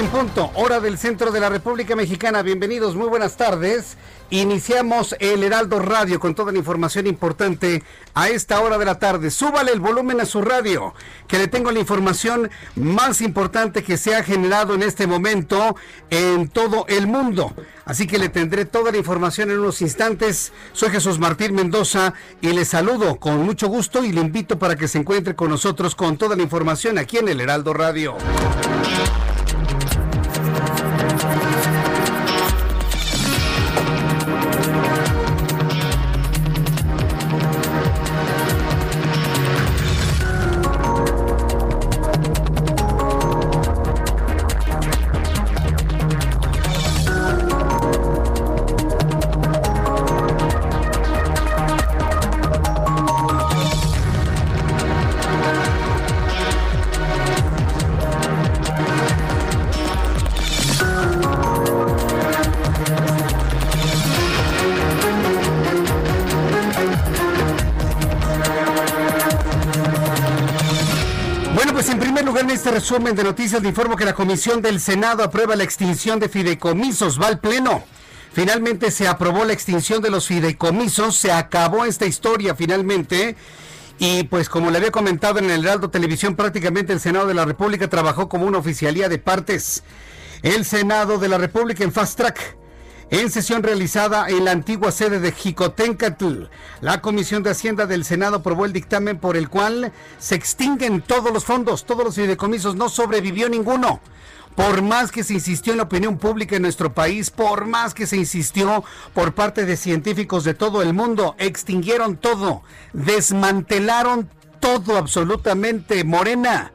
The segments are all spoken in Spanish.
En punto, hora del centro de la República Mexicana. Bienvenidos, muy buenas tardes. Iniciamos el Heraldo Radio con toda la información importante a esta hora de la tarde. Súbale el volumen a su radio, que le tengo la información más importante que se ha generado en este momento en todo el mundo. Así que le tendré toda la información en unos instantes. Soy Jesús Martín Mendoza y le saludo con mucho gusto y le invito para que se encuentre con nosotros con toda la información aquí en el Heraldo Radio. De noticias le informo que la Comisión del Senado aprueba la extinción de fideicomisos. Va al Pleno. Finalmente se aprobó la extinción de los fideicomisos. Se acabó esta historia finalmente. Y pues como le había comentado en el Heraldo Televisión, prácticamente el Senado de la República trabajó como una oficialía de partes. El Senado de la República en Fast Track en sesión realizada en la antigua sede de Jicotencatl, la Comisión de Hacienda del Senado aprobó el dictamen por el cual se extinguen todos los fondos, todos los fideicomisos, no sobrevivió ninguno. Por más que se insistió en la opinión pública en nuestro país, por más que se insistió por parte de científicos de todo el mundo, extinguieron todo, desmantelaron todo absolutamente. Morena,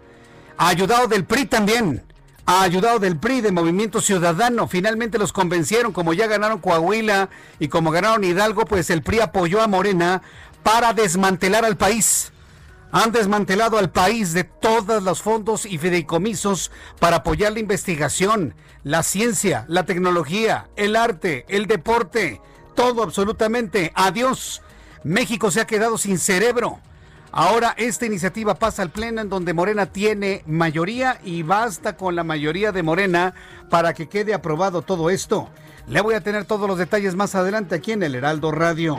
ayudado del PRI también ayudado del PRI, de Movimiento Ciudadano. Finalmente los convencieron, como ya ganaron Coahuila y como ganaron Hidalgo, pues el PRI apoyó a Morena para desmantelar al país. Han desmantelado al país de todos los fondos y fideicomisos para apoyar la investigación, la ciencia, la tecnología, el arte, el deporte, todo absolutamente. Adiós. México se ha quedado sin cerebro. Ahora esta iniciativa pasa al Pleno en donde Morena tiene mayoría y basta con la mayoría de Morena para que quede aprobado todo esto. Le voy a tener todos los detalles más adelante aquí en el Heraldo Radio.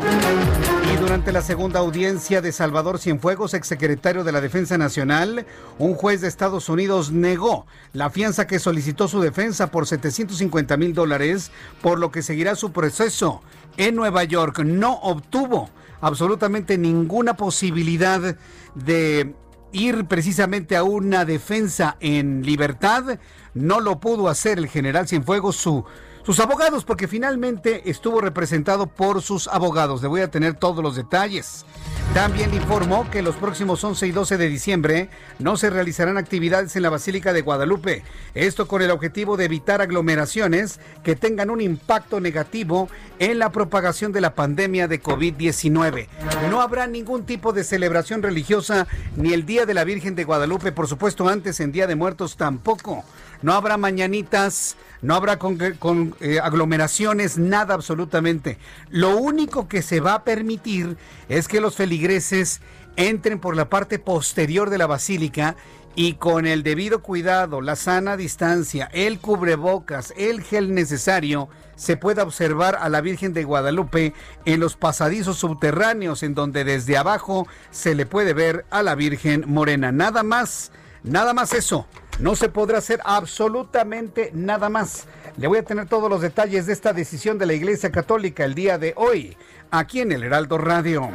Y durante la segunda audiencia de Salvador Cienfuegos, exsecretario de la Defensa Nacional, un juez de Estados Unidos negó la fianza que solicitó su defensa por 750 mil dólares, por lo que seguirá su proceso en Nueva York. No obtuvo absolutamente ninguna posibilidad de ir precisamente a una defensa en libertad. No lo pudo hacer el general Cienfuegos, su, sus abogados, porque finalmente estuvo representado por sus abogados. Le voy a tener todos los detalles. También informó que los próximos 11 y 12 de diciembre no se realizarán actividades en la Basílica de Guadalupe. Esto con el objetivo de evitar aglomeraciones que tengan un impacto negativo en la propagación de la pandemia de COVID-19. No habrá ningún tipo de celebración religiosa ni el Día de la Virgen de Guadalupe, por supuesto antes en Día de Muertos tampoco. No habrá mañanitas, no habrá con, eh, aglomeraciones, nada absolutamente. Lo único que se va a permitir es que los feligreses entren por la parte posterior de la basílica y con el debido cuidado, la sana distancia, el cubrebocas, el gel necesario, se pueda observar a la Virgen de Guadalupe en los pasadizos subterráneos en donde desde abajo se le puede ver a la Virgen Morena. Nada más, nada más eso. No se podrá hacer absolutamente nada más. Le voy a tener todos los detalles de esta decisión de la Iglesia Católica el día de hoy, aquí en el Heraldo Radio.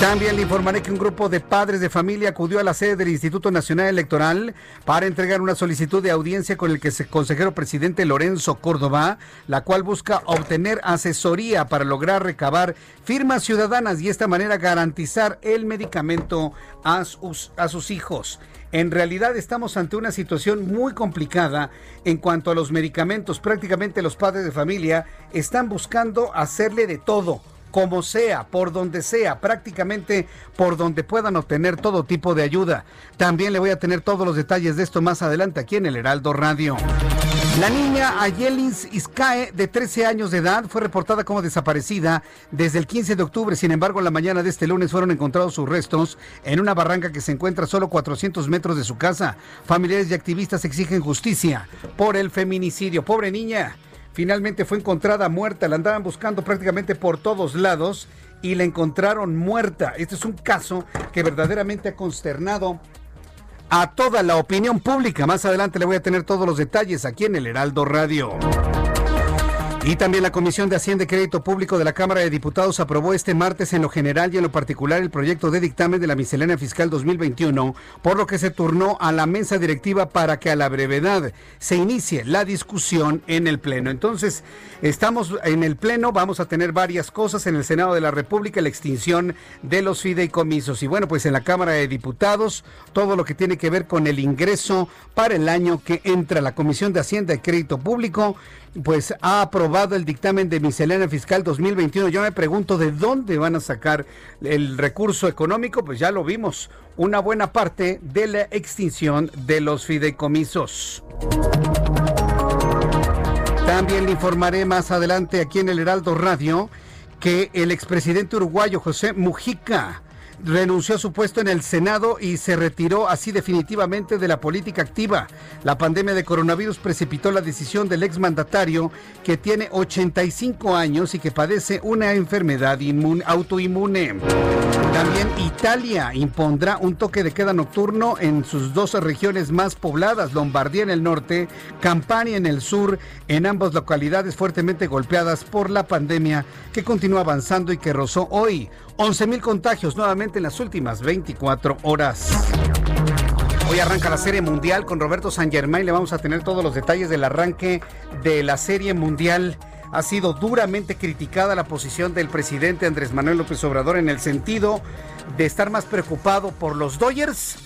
También le informaré que un grupo de padres de familia acudió a la sede del Instituto Nacional Electoral para entregar una solicitud de audiencia con el que se consejero presidente Lorenzo Córdoba, la cual busca obtener asesoría para lograr recabar firmas ciudadanas y de esta manera garantizar el medicamento a sus, a sus hijos. En realidad estamos ante una situación muy complicada en cuanto a los medicamentos. Prácticamente los padres de familia están buscando hacerle de todo como sea, por donde sea, prácticamente por donde puedan obtener todo tipo de ayuda. También le voy a tener todos los detalles de esto más adelante aquí en el Heraldo Radio. La niña Ayelins Iscae, de 13 años de edad, fue reportada como desaparecida desde el 15 de octubre. Sin embargo, en la mañana de este lunes fueron encontrados sus restos en una barranca que se encuentra a solo 400 metros de su casa. Familiares y activistas exigen justicia por el feminicidio. Pobre niña. Finalmente fue encontrada muerta. La andaban buscando prácticamente por todos lados y la encontraron muerta. Este es un caso que verdaderamente ha consternado a toda la opinión pública. Más adelante le voy a tener todos los detalles aquí en el Heraldo Radio. Y también la Comisión de Hacienda y Crédito Público de la Cámara de Diputados aprobó este martes en lo general y en lo particular el proyecto de dictamen de la miscelánea fiscal 2021, por lo que se turnó a la mesa directiva para que a la brevedad se inicie la discusión en el Pleno. Entonces, estamos en el Pleno, vamos a tener varias cosas en el Senado de la República, la extinción de los fideicomisos. Y bueno, pues en la Cámara de Diputados, todo lo que tiene que ver con el ingreso para el año que entra. La Comisión de Hacienda y Crédito Público pues ha aprobado el dictamen de miscelánea fiscal 2021. Yo me pregunto de dónde van a sacar el recurso económico, pues ya lo vimos, una buena parte de la extinción de los fideicomisos. También le informaré más adelante aquí en el Heraldo Radio que el expresidente uruguayo José Mujica renunció a su puesto en el Senado y se retiró así definitivamente de la política activa. La pandemia de coronavirus precipitó la decisión del exmandatario que tiene 85 años y que padece una enfermedad autoinmune. También Italia impondrá un toque de queda nocturno en sus dos regiones más pobladas, Lombardía en el norte, Campania en el sur, en ambas localidades fuertemente golpeadas por la pandemia que continúa avanzando y que rozó hoy 11.000 contagios nuevamente en las últimas 24 horas. Hoy arranca la Serie Mundial con Roberto San Germán. Le vamos a tener todos los detalles del arranque de la Serie Mundial. Ha sido duramente criticada la posición del presidente Andrés Manuel López Obrador en el sentido de estar más preocupado por los Dodgers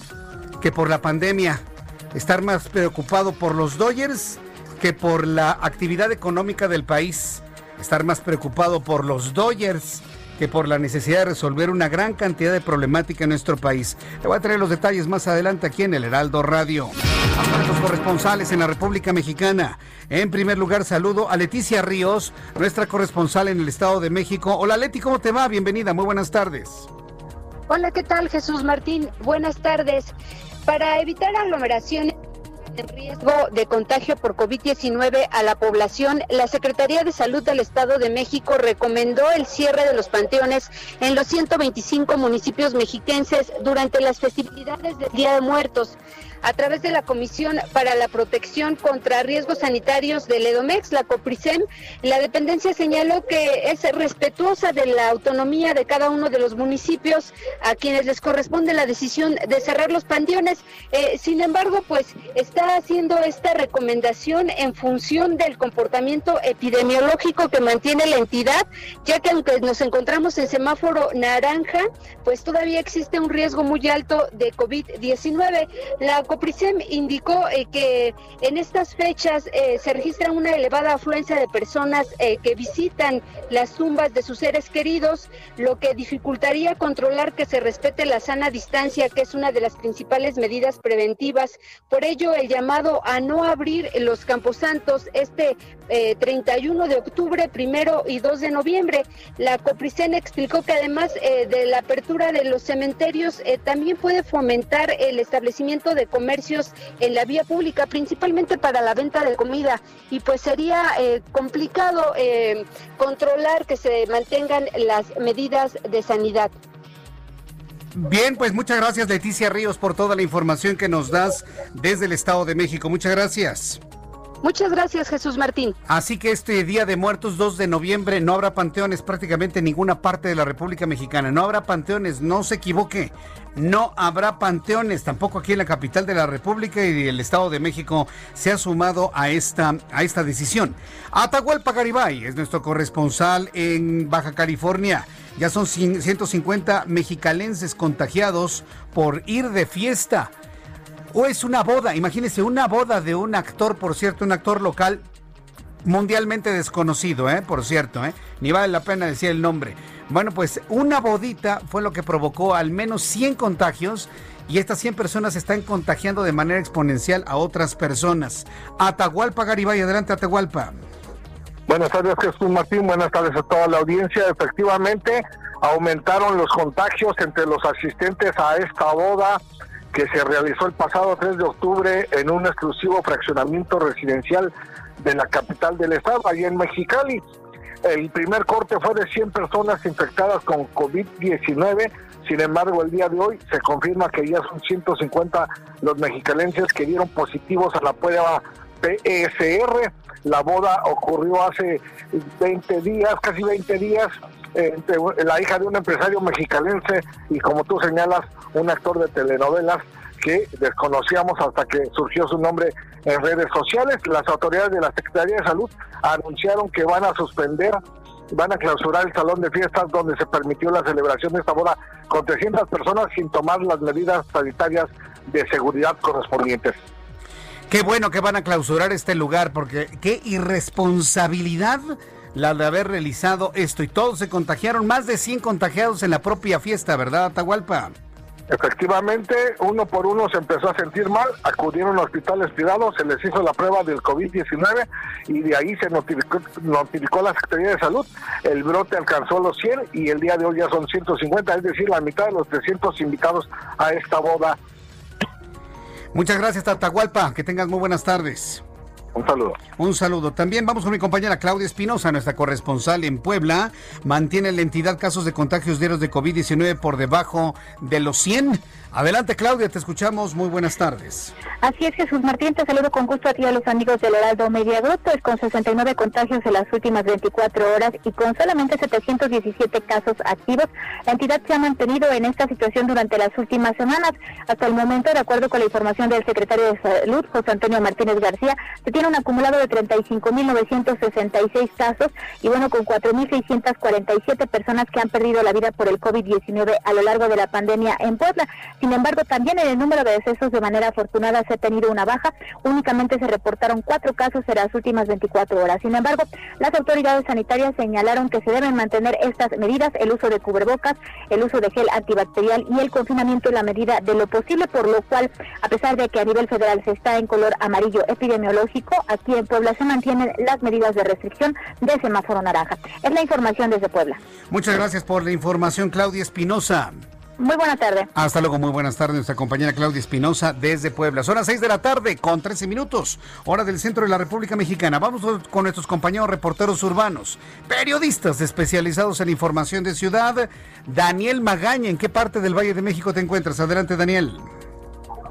que por la pandemia. Estar más preocupado por los Dodgers que por la actividad económica del país. Estar más preocupado por los Dodgers que por la necesidad de resolver una gran cantidad de problemática en nuestro país. Le voy a traer los detalles más adelante aquí en el Heraldo Radio. A nuestros corresponsales en la República Mexicana. En primer lugar, saludo a Leticia Ríos, nuestra corresponsal en el Estado de México. Hola Leti, ¿cómo te va? Bienvenida, muy buenas tardes. Hola, ¿qué tal Jesús Martín? Buenas tardes. Para evitar aglomeraciones en riesgo de contagio por COVID-19 a la población, la Secretaría de Salud del Estado de México recomendó el cierre de los panteones en los 125 municipios mexiquenses durante las festividades del Día de Muertos. A través de la Comisión para la Protección contra Riesgos Sanitarios del EDOMEX, la COPRISEM, la dependencia señaló que es respetuosa de la autonomía de cada uno de los municipios a quienes les corresponde la decisión de cerrar los pandiones. Eh, sin embargo, pues está haciendo esta recomendación en función del comportamiento epidemiológico que mantiene la entidad, ya que aunque nos encontramos en semáforo naranja, pues todavía existe un riesgo muy alto de COVID-19. La COPRISEM indicó eh, que en estas fechas eh, se registra una elevada afluencia de personas eh, que visitan las tumbas de sus seres queridos, lo que dificultaría controlar que se respete la sana distancia, que es una de las principales medidas preventivas. Por ello, el llamado a no abrir los camposantos este 31 de octubre, primero y 2 de noviembre. La COPRISEN explicó que además de la apertura de los cementerios, también puede fomentar el establecimiento de comercios en la vía pública, principalmente para la venta de comida. Y pues sería eh, complicado eh, controlar que se mantengan las medidas de sanidad. Bien, pues muchas gracias Leticia Ríos por toda la información que nos das desde el Estado de México. Muchas gracias. Muchas gracias, Jesús Martín. Así que este Día de Muertos, 2 de noviembre, no habrá panteones prácticamente en ninguna parte de la República Mexicana. No habrá panteones, no se equivoque. No habrá panteones, tampoco aquí en la capital de la República y el Estado de México se ha sumado a esta, a esta decisión. Atahualpa Garibay es nuestro corresponsal en Baja California. Ya son 150 mexicalenses contagiados por ir de fiesta o es una boda, imagínense, una boda de un actor, por cierto, un actor local mundialmente desconocido, ¿eh? por cierto, ¿eh? ni vale la pena decir el nombre. Bueno, pues una bodita fue lo que provocó al menos 100 contagios y estas 100 personas están contagiando de manera exponencial a otras personas. Atahualpa Garibay, adelante Atahualpa. Buenas tardes Jesús Martín, buenas tardes a toda la audiencia. Efectivamente, aumentaron los contagios entre los asistentes a esta boda que se realizó el pasado 3 de octubre en un exclusivo fraccionamiento residencial de la capital del estado, allí en Mexicali. El primer corte fue de 100 personas infectadas con COVID-19, sin embargo el día de hoy se confirma que ya son 150 los mexicalenses que dieron positivos a la prueba PSR. La boda ocurrió hace 20 días, casi 20 días, entre la hija de un empresario mexicalense y como tú señalas, un actor de telenovelas que desconocíamos hasta que surgió su nombre en redes sociales. Las autoridades de la Secretaría de Salud anunciaron que van a suspender, van a clausurar el salón de fiestas donde se permitió la celebración de esta boda con 300 personas sin tomar las medidas sanitarias de seguridad correspondientes. Qué bueno que van a clausurar este lugar porque qué irresponsabilidad la de haber realizado esto y todos se contagiaron, más de 100 contagiados en la propia fiesta, ¿verdad, Atahualpa? Efectivamente, uno por uno se empezó a sentir mal, acudieron a hospitales privados, se les hizo la prueba del COVID-19 y de ahí se notificó, notificó la Secretaría de Salud. El brote alcanzó los 100 y el día de hoy ya son 150, es decir, la mitad de los 300 invitados a esta boda. Muchas gracias, Tatahualpa. Que tengas muy buenas tardes. Un saludo. Un saludo. También vamos con mi compañera Claudia Espinosa, nuestra corresponsal en Puebla. Mantiene la entidad casos de contagios diarios de COVID-19 por debajo de los 100. Adelante, Claudia, te escuchamos. Muy buenas tardes. Así es, Jesús Martín. Te saludo con gusto a ti y a los amigos del Heraldo Media Group, pues con 69 contagios en las últimas 24 horas y con solamente 717 casos activos. La entidad se ha mantenido en esta situación durante las últimas semanas. Hasta el momento, de acuerdo con la información del secretario de Salud, José Antonio Martínez García, se tiene un acumulado de 35.966 casos y bueno, con 4.647 personas que han perdido la vida por el COVID-19 a lo largo de la pandemia en Puebla. Sin embargo, también en el número de decesos de manera afortunada se ha tenido una baja. Únicamente se reportaron cuatro casos en las últimas 24 horas. Sin embargo, las autoridades sanitarias señalaron que se deben mantener estas medidas, el uso de cubrebocas, el uso de gel antibacterial y el confinamiento en la medida de lo posible, por lo cual, a pesar de que a nivel federal se está en color amarillo epidemiológico, aquí en Puebla se mantienen las medidas de restricción de semáforo naranja. Es la información desde Puebla. Muchas gracias por la información, Claudia Espinosa. Muy buena tarde. Hasta luego, muy buenas tardes, nuestra compañera Claudia Espinosa desde Puebla. Son las 6 de la tarde con 13 minutos, hora del centro de la República Mexicana. Vamos con nuestros compañeros reporteros urbanos, periodistas especializados en información de ciudad. Daniel Magaña, ¿en qué parte del Valle de México te encuentras? Adelante, Daniel.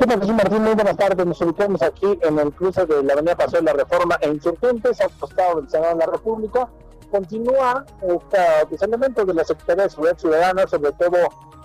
¿Qué Jesús Martín? Muy buenas tardes. Nos ubicamos aquí en el cruce de la Avenida Paseo de la Reforma e Insurgentes, al costado del Senado de la República. Continúa esta, pues, elementos de la Secretaría de Seguridad Ciudadana, sobre todo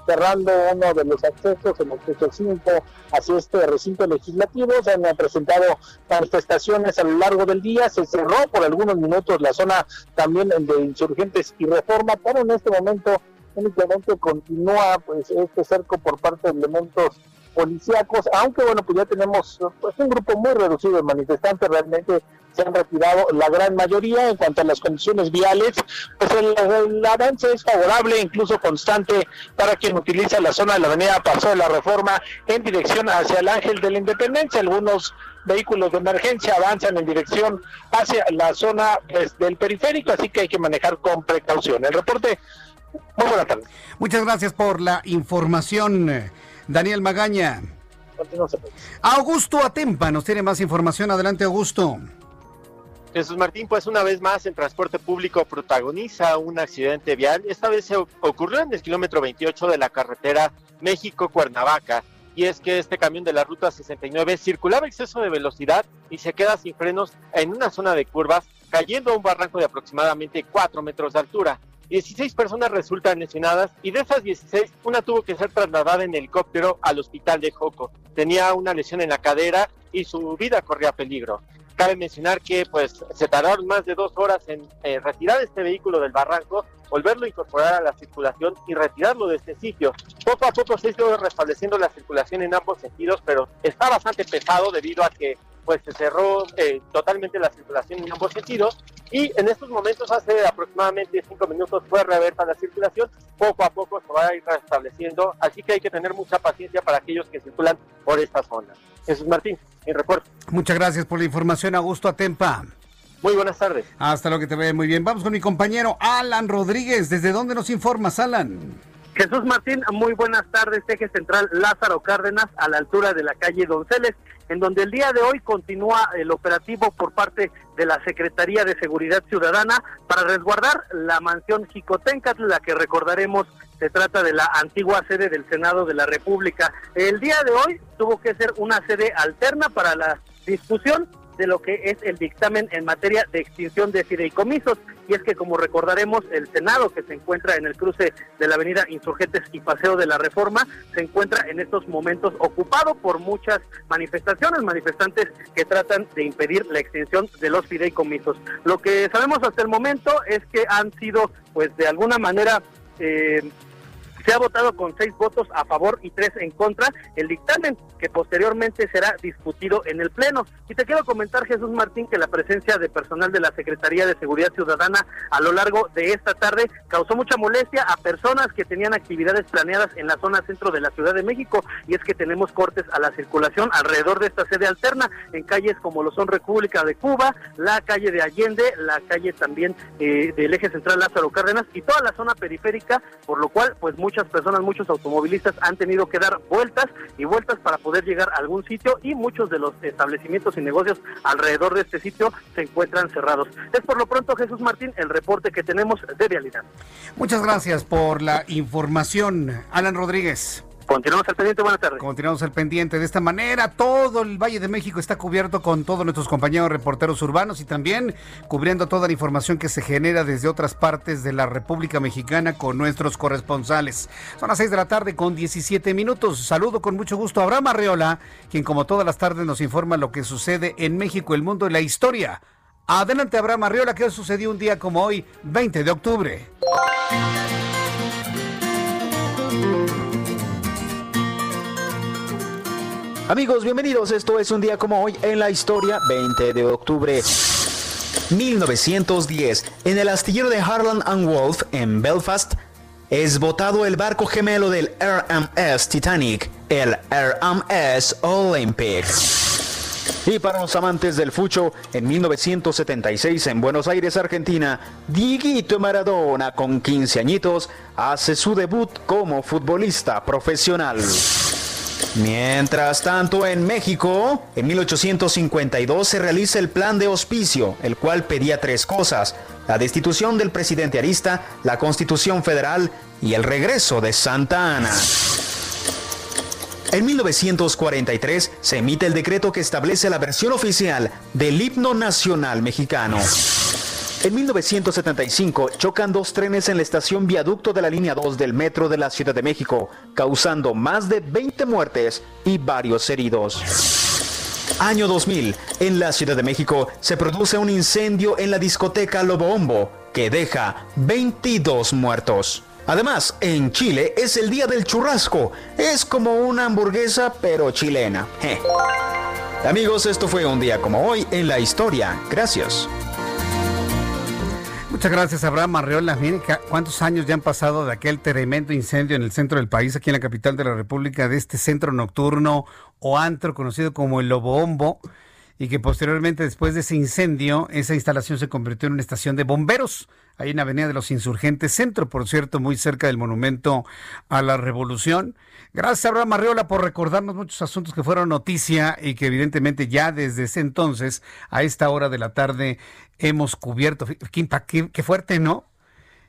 cerrando uno de los accesos en el acceso 5 hacia este recinto legislativo. Se han presentado manifestaciones a lo largo del día. Se cerró por algunos minutos la zona también de insurgentes y reforma, pero en este momento únicamente continúa pues este cerco por parte de elementos policíacos, aunque bueno, pues ya tenemos pues, un grupo muy reducido de manifestantes, realmente se han retirado la gran mayoría en cuanto a las condiciones viales, pues el, avance es favorable, incluso constante para quien utiliza la zona de la avenida Paso de la Reforma en dirección hacia el Ángel de la Independencia. Algunos vehículos de emergencia avanzan en dirección hacia la zona pues, del periférico, así que hay que manejar con precaución. El reporte, muy buenas tardes. Muchas gracias por la información. Daniel Magaña. Augusto Atempa nos tiene más información. Adelante, Augusto. Jesús Martín, pues una vez más el transporte público protagoniza un accidente vial. Esta vez se ocurrió en el kilómetro 28 de la carretera México-Cuernavaca. Y es que este camión de la ruta 69 circulaba exceso de velocidad y se queda sin frenos en una zona de curvas, cayendo a un barranco de aproximadamente 4 metros de altura. 16 personas resultan lesionadas y de esas 16, una tuvo que ser trasladada en helicóptero al hospital de Joco. Tenía una lesión en la cadera y su vida corría peligro. Cabe mencionar que pues se tardaron más de dos horas en eh, retirar este vehículo del barranco, volverlo a incorporar a la circulación y retirarlo de este sitio. Poco a poco se ha ido restableciendo la circulación en ambos sentidos, pero está bastante pesado debido a que pues se cerró eh, totalmente la circulación en ambos sentidos y en estos momentos hace aproximadamente cinco minutos fue reversa la circulación, poco a poco se va a ir restableciendo, así que hay que tener mucha paciencia para aquellos que circulan por esta zona. Jesús Martín, mi reporte. Muchas gracias por la información, Augusto Atempa. Muy buenas tardes. Hasta lo que te vea muy bien. Vamos con mi compañero Alan Rodríguez. ¿Desde dónde nos informas, Alan? Jesús Martín, muy buenas tardes. Eje Central Lázaro Cárdenas, a la altura de la calle Donceles, en donde el día de hoy continúa el operativo por parte de la Secretaría de Seguridad Ciudadana para resguardar la mansión Jicotencatl, la que recordaremos se trata de la antigua sede del Senado de la República. El día de hoy tuvo que ser una sede alterna para la discusión de lo que es el dictamen en materia de extinción de fideicomisos. Y es que, como recordaremos, el Senado, que se encuentra en el cruce de la avenida Insurgentes y Paseo de la Reforma, se encuentra en estos momentos ocupado por muchas manifestaciones, manifestantes que tratan de impedir la extinción de los fideicomisos. Lo que sabemos hasta el momento es que han sido, pues, de alguna manera, eh, se ha votado con seis votos a favor y tres en contra el dictamen que posteriormente será discutido en el Pleno. Y te quiero comentar, Jesús Martín, que la presencia de personal de la Secretaría de Seguridad Ciudadana a lo largo de esta tarde causó mucha molestia a personas que tenían actividades planeadas en la zona centro de la Ciudad de México. Y es que tenemos cortes a la circulación alrededor de esta sede alterna en calles como lo son República de Cuba, la calle de Allende, la calle también eh, del eje central Lázaro Cárdenas y toda la zona periférica, por lo cual, pues muchas personas, muchos automovilistas han tenido que dar vueltas y vueltas para poder llegar a algún sitio y muchos de los establecimientos y negocios alrededor de este sitio se encuentran cerrados. Es por lo pronto, Jesús Martín, el reporte que tenemos de realidad. Muchas gracias por la información, Alan Rodríguez. Continuamos al pendiente, buenas tardes. Continuamos al pendiente. De esta manera, todo el Valle de México está cubierto con todos nuestros compañeros reporteros urbanos y también cubriendo toda la información que se genera desde otras partes de la República Mexicana con nuestros corresponsales. Son las 6 de la tarde con 17 minutos. Saludo con mucho gusto a Abraham Arreola, quien como todas las tardes nos informa lo que sucede en México, el mundo y la historia. Adelante, Abraham Arreola, ¿qué sucedió un día como hoy, 20 de octubre? Amigos, bienvenidos. Esto es un día como hoy en la historia, 20 de octubre. 1910, en el astillero de Harland and Wolff en Belfast, es botado el barco gemelo del RMS Titanic, el RMS Olympic. Y para los amantes del fucho, en 1976 en Buenos Aires, Argentina, Dieguito Maradona, con 15 añitos, hace su debut como futbolista profesional. Mientras tanto, en México, en 1852 se realiza el plan de hospicio, el cual pedía tres cosas, la destitución del presidente arista, la constitución federal y el regreso de Santa Ana. En 1943 se emite el decreto que establece la versión oficial del himno nacional mexicano. En 1975 chocan dos trenes en la estación viaducto de la línea 2 del metro de la Ciudad de México, causando más de 20 muertes y varios heridos. Año 2000, en la Ciudad de México se produce un incendio en la discoteca Lobombo que deja 22 muertos. Además, en Chile es el día del churrasco. Es como una hamburguesa pero chilena. Amigos, esto fue un día como hoy en la historia. Gracias. Muchas gracias, Abraham Arreola. Miren cuántos años ya han pasado de aquel tremendo incendio en el centro del país, aquí en la capital de la República, de este centro nocturno o antro conocido como el Lobombo, y que posteriormente, después de ese incendio, esa instalación se convirtió en una estación de bomberos, ahí en la Avenida de los Insurgentes Centro, por cierto, muy cerca del Monumento a la Revolución. Gracias, Abraham Arreola, por recordarnos muchos asuntos que fueron noticia y que evidentemente ya desde ese entonces, a esta hora de la tarde, hemos cubierto. Qué, qué fuerte, ¿no?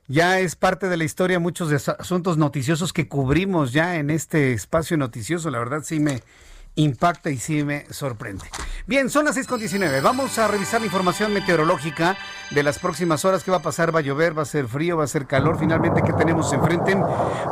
Ya es parte de la historia muchos de asuntos noticiosos que cubrimos ya en este espacio noticioso. La verdad sí me, impacta y sí me sorprende. Bien, son las 6.19. Vamos a revisar la información meteorológica de las próximas horas. ¿Qué va a pasar? ¿Va a llover? ¿Va a ser frío? ¿Va a ser calor? Finalmente, ¿qué tenemos enfrente?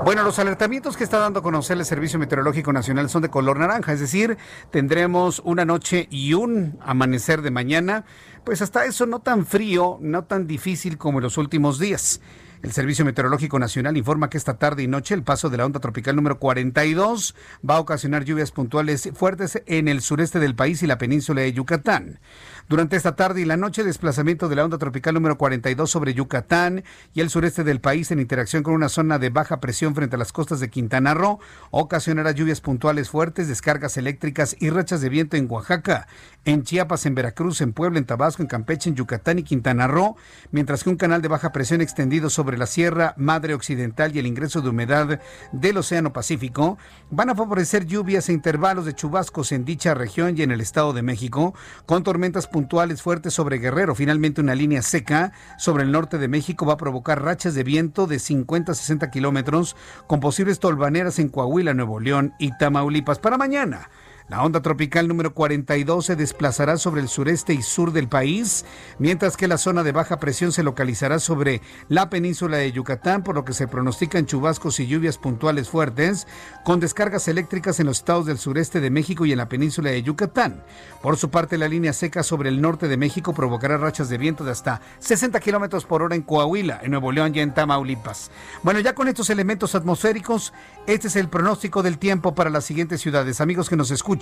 Bueno, los alertamientos que está dando a conocer el Servicio Meteorológico Nacional son de color naranja, es decir, tendremos una noche y un amanecer de mañana. Pues hasta eso no tan frío, no tan difícil como en los últimos días. El Servicio Meteorológico Nacional informa que esta tarde y noche el paso de la onda tropical número 42 va a ocasionar lluvias puntuales fuertes en el sureste del país y la península de Yucatán. Durante esta tarde y la noche, desplazamiento de la onda tropical número 42 sobre Yucatán y el sureste del país en interacción con una zona de baja presión frente a las costas de Quintana Roo ocasionará lluvias puntuales fuertes, descargas eléctricas y rachas de viento en Oaxaca, en Chiapas, en Veracruz, en Puebla, en Tabasco, en Campeche, en Yucatán y Quintana Roo, mientras que un canal de baja presión extendido sobre la Sierra Madre Occidental y el ingreso de humedad del Océano Pacífico van a favorecer lluvias e intervalos de chubascos en dicha región y en el Estado de México, con tormentas puntuales fuertes sobre Guerrero. Finalmente, una línea seca sobre el norte de México va a provocar rachas de viento de 50 a 60 kilómetros, con posibles tolvaneras en Coahuila, Nuevo León y Tamaulipas. Para mañana. La onda tropical número 42 se desplazará sobre el sureste y sur del país, mientras que la zona de baja presión se localizará sobre la península de Yucatán, por lo que se pronostican chubascos y lluvias puntuales fuertes, con descargas eléctricas en los estados del sureste de México y en la península de Yucatán. Por su parte, la línea seca sobre el norte de México provocará rachas de viento de hasta 60 kilómetros por hora en Coahuila, en Nuevo León y en Tamaulipas. Bueno, ya con estos elementos atmosféricos, este es el pronóstico del tiempo para las siguientes ciudades. Amigos que nos escuchan,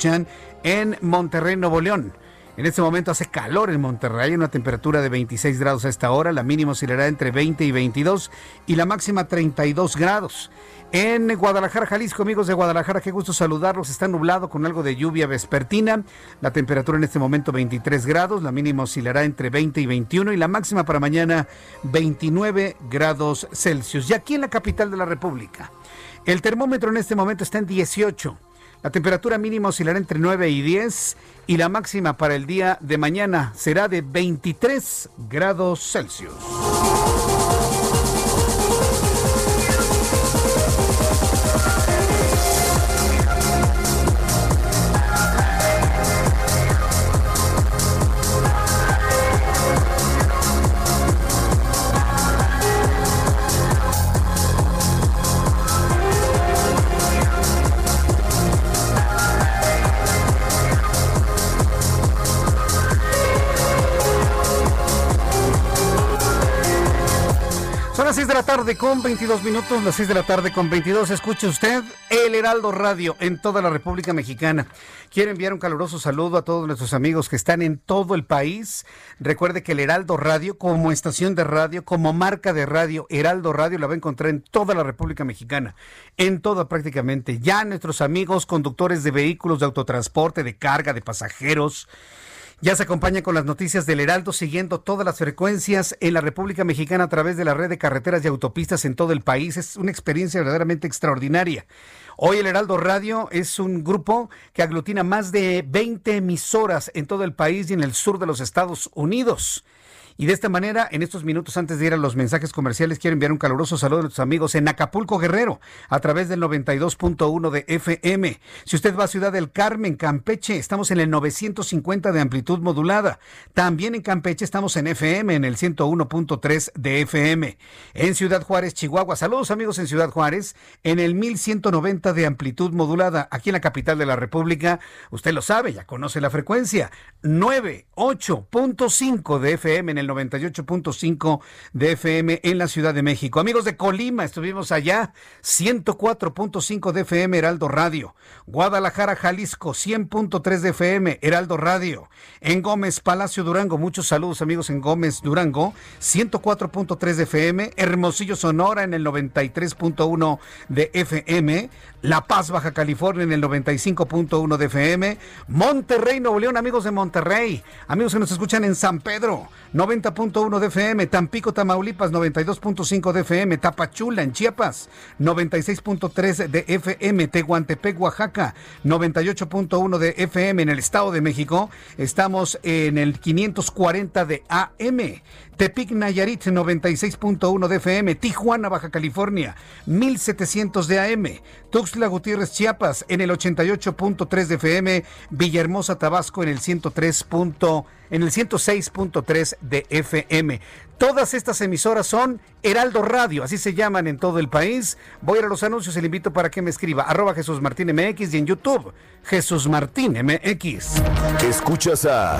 en Monterrey, Nuevo León. En este momento hace calor en Monterrey, una temperatura de 26 grados a esta hora, la mínima oscilará entre 20 y 22 y la máxima 32 grados. En Guadalajara, Jalisco, amigos de Guadalajara, qué gusto saludarlos. Está nublado con algo de lluvia vespertina. La temperatura en este momento 23 grados, la mínima oscilará entre 20 y 21 y la máxima para mañana 29 grados Celsius. Y aquí en la capital de la República, el termómetro en este momento está en 18. La temperatura mínima oscilará entre 9 y 10 y la máxima para el día de mañana será de 23 grados Celsius. Tarde con 22 minutos, las 6 de la tarde con 22. Escuche usted el Heraldo Radio en toda la República Mexicana. Quiero enviar un caluroso saludo a todos nuestros amigos que están en todo el país. Recuerde que el Heraldo Radio, como estación de radio, como marca de radio, Heraldo Radio la va a encontrar en toda la República Mexicana. En toda prácticamente. Ya nuestros amigos conductores de vehículos de autotransporte, de carga, de pasajeros ya se acompaña con las noticias del Heraldo, siguiendo todas las frecuencias en la República Mexicana a través de la red de carreteras y autopistas en todo el país. Es una experiencia verdaderamente extraordinaria. Hoy el Heraldo Radio es un grupo que aglutina más de 20 emisoras en todo el país y en el sur de los Estados Unidos. Y de esta manera, en estos minutos antes de ir a los mensajes comerciales, quiero enviar un caluroso saludo a nuestros amigos en Acapulco Guerrero, a través del 92.1 de FM. Si usted va a Ciudad del Carmen, Campeche, estamos en el 950 de amplitud modulada. También en Campeche estamos en FM, en el 101.3 de FM. En Ciudad Juárez, Chihuahua, saludos amigos en Ciudad Juárez, en el 1190 de amplitud modulada. Aquí en la capital de la República, usted lo sabe, ya conoce la frecuencia, 98.5 de FM en el 98.5 de FM en la Ciudad de México. Amigos de Colima, estuvimos allá, 104.5 de FM Heraldo Radio. Guadalajara, Jalisco, 100.3 de FM Heraldo Radio. En Gómez, Palacio Durango, muchos saludos amigos en Gómez, Durango, 104.3 de FM. Hermosillo, Sonora en el 93.1 de FM. La Paz, Baja California en el 95.1 de FM. Monterrey, Nuevo León, amigos de Monterrey. Amigos que nos escuchan en San Pedro, 90.1 de FM. Tampico, Tamaulipas, 92.5 de FM. Tapachula, en Chiapas, 96.3 de FM. Tehuantepec, Oaxaca, 98.1 de FM. En el Estado de México, estamos en el 540 de AM. Tepic Nayarit 96.1 de FM, Tijuana, Baja California 1700 de AM, Tuxtla Gutiérrez, Chiapas en el 88.3 de FM, Villahermosa, Tabasco en el 103. en el 106.3 de FM. Todas estas emisoras son Heraldo Radio, así se llaman en todo el país. Voy a ir a los anuncios y le invito para que me escriba arroba Jesús Martín MX y en YouTube Jesús Martín MX. Escuchas a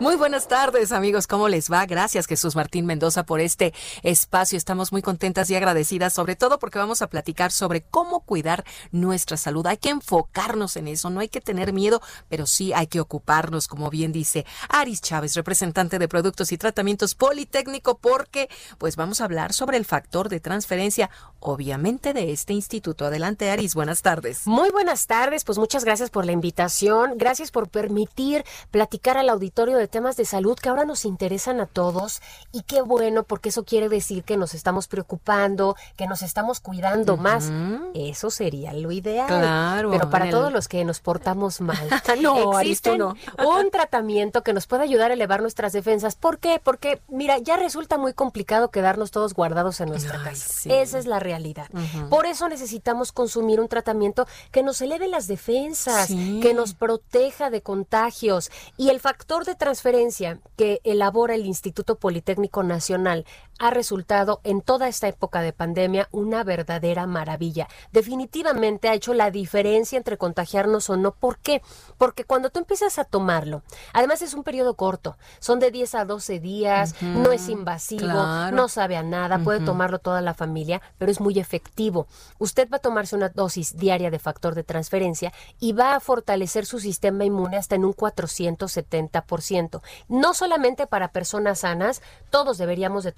Muy buenas tardes, amigos. ¿Cómo les va? Gracias, Jesús Martín Mendoza, por este espacio. Estamos muy contentas y agradecidas, sobre todo porque vamos a platicar sobre cómo cuidar nuestra salud. Hay que enfocarnos en eso, no hay que tener miedo, pero sí hay que ocuparnos, como bien dice Aris Chávez, representante de Productos y Tratamientos Politécnico, porque pues vamos a hablar sobre el factor de transferencia, obviamente, de este instituto. Adelante, Aris. Buenas tardes. Muy buenas tardes. Pues muchas gracias por la invitación. Gracias por permitir platicar al auditorio de temas de salud que ahora nos interesan a todos y qué bueno porque eso quiere decir que nos estamos preocupando, que nos estamos cuidando más. Eso sería lo ideal. Claro. Pero para en todos el- los que nos portamos mal, No, Aris, tú existe no. un tratamiento que nos puede ayudar a elevar nuestras defensas. ¿Por qué? Porque mira, ya resulta muy complicado quedarnos todos guardados en nuestra Ay, casa. sí. Esa es la realidad. Por eso necesitamos consumir un tratamiento que nos eleve las defensas, Sí. que nos proteja de contagios. Y el factor de transferencia que elabora el Instituto Politécnico Nacional ha resultado en toda esta época de pandemia una verdadera maravilla. Definitivamente ha hecho la diferencia entre contagiarnos o no. ¿Por qué? Porque cuando tú empiezas a tomarlo, además es un periodo corto, son de 10 a 12 días, no es invasivo, claro. no sabe a nada, puede tomarlo toda la familia, pero es muy efectivo. Usted va a tomarse una dosis diaria de factor de transferencia y va a fortalecer su sistema inmune hasta en un 470%. No solamente para personas sanas, todos deberíamos de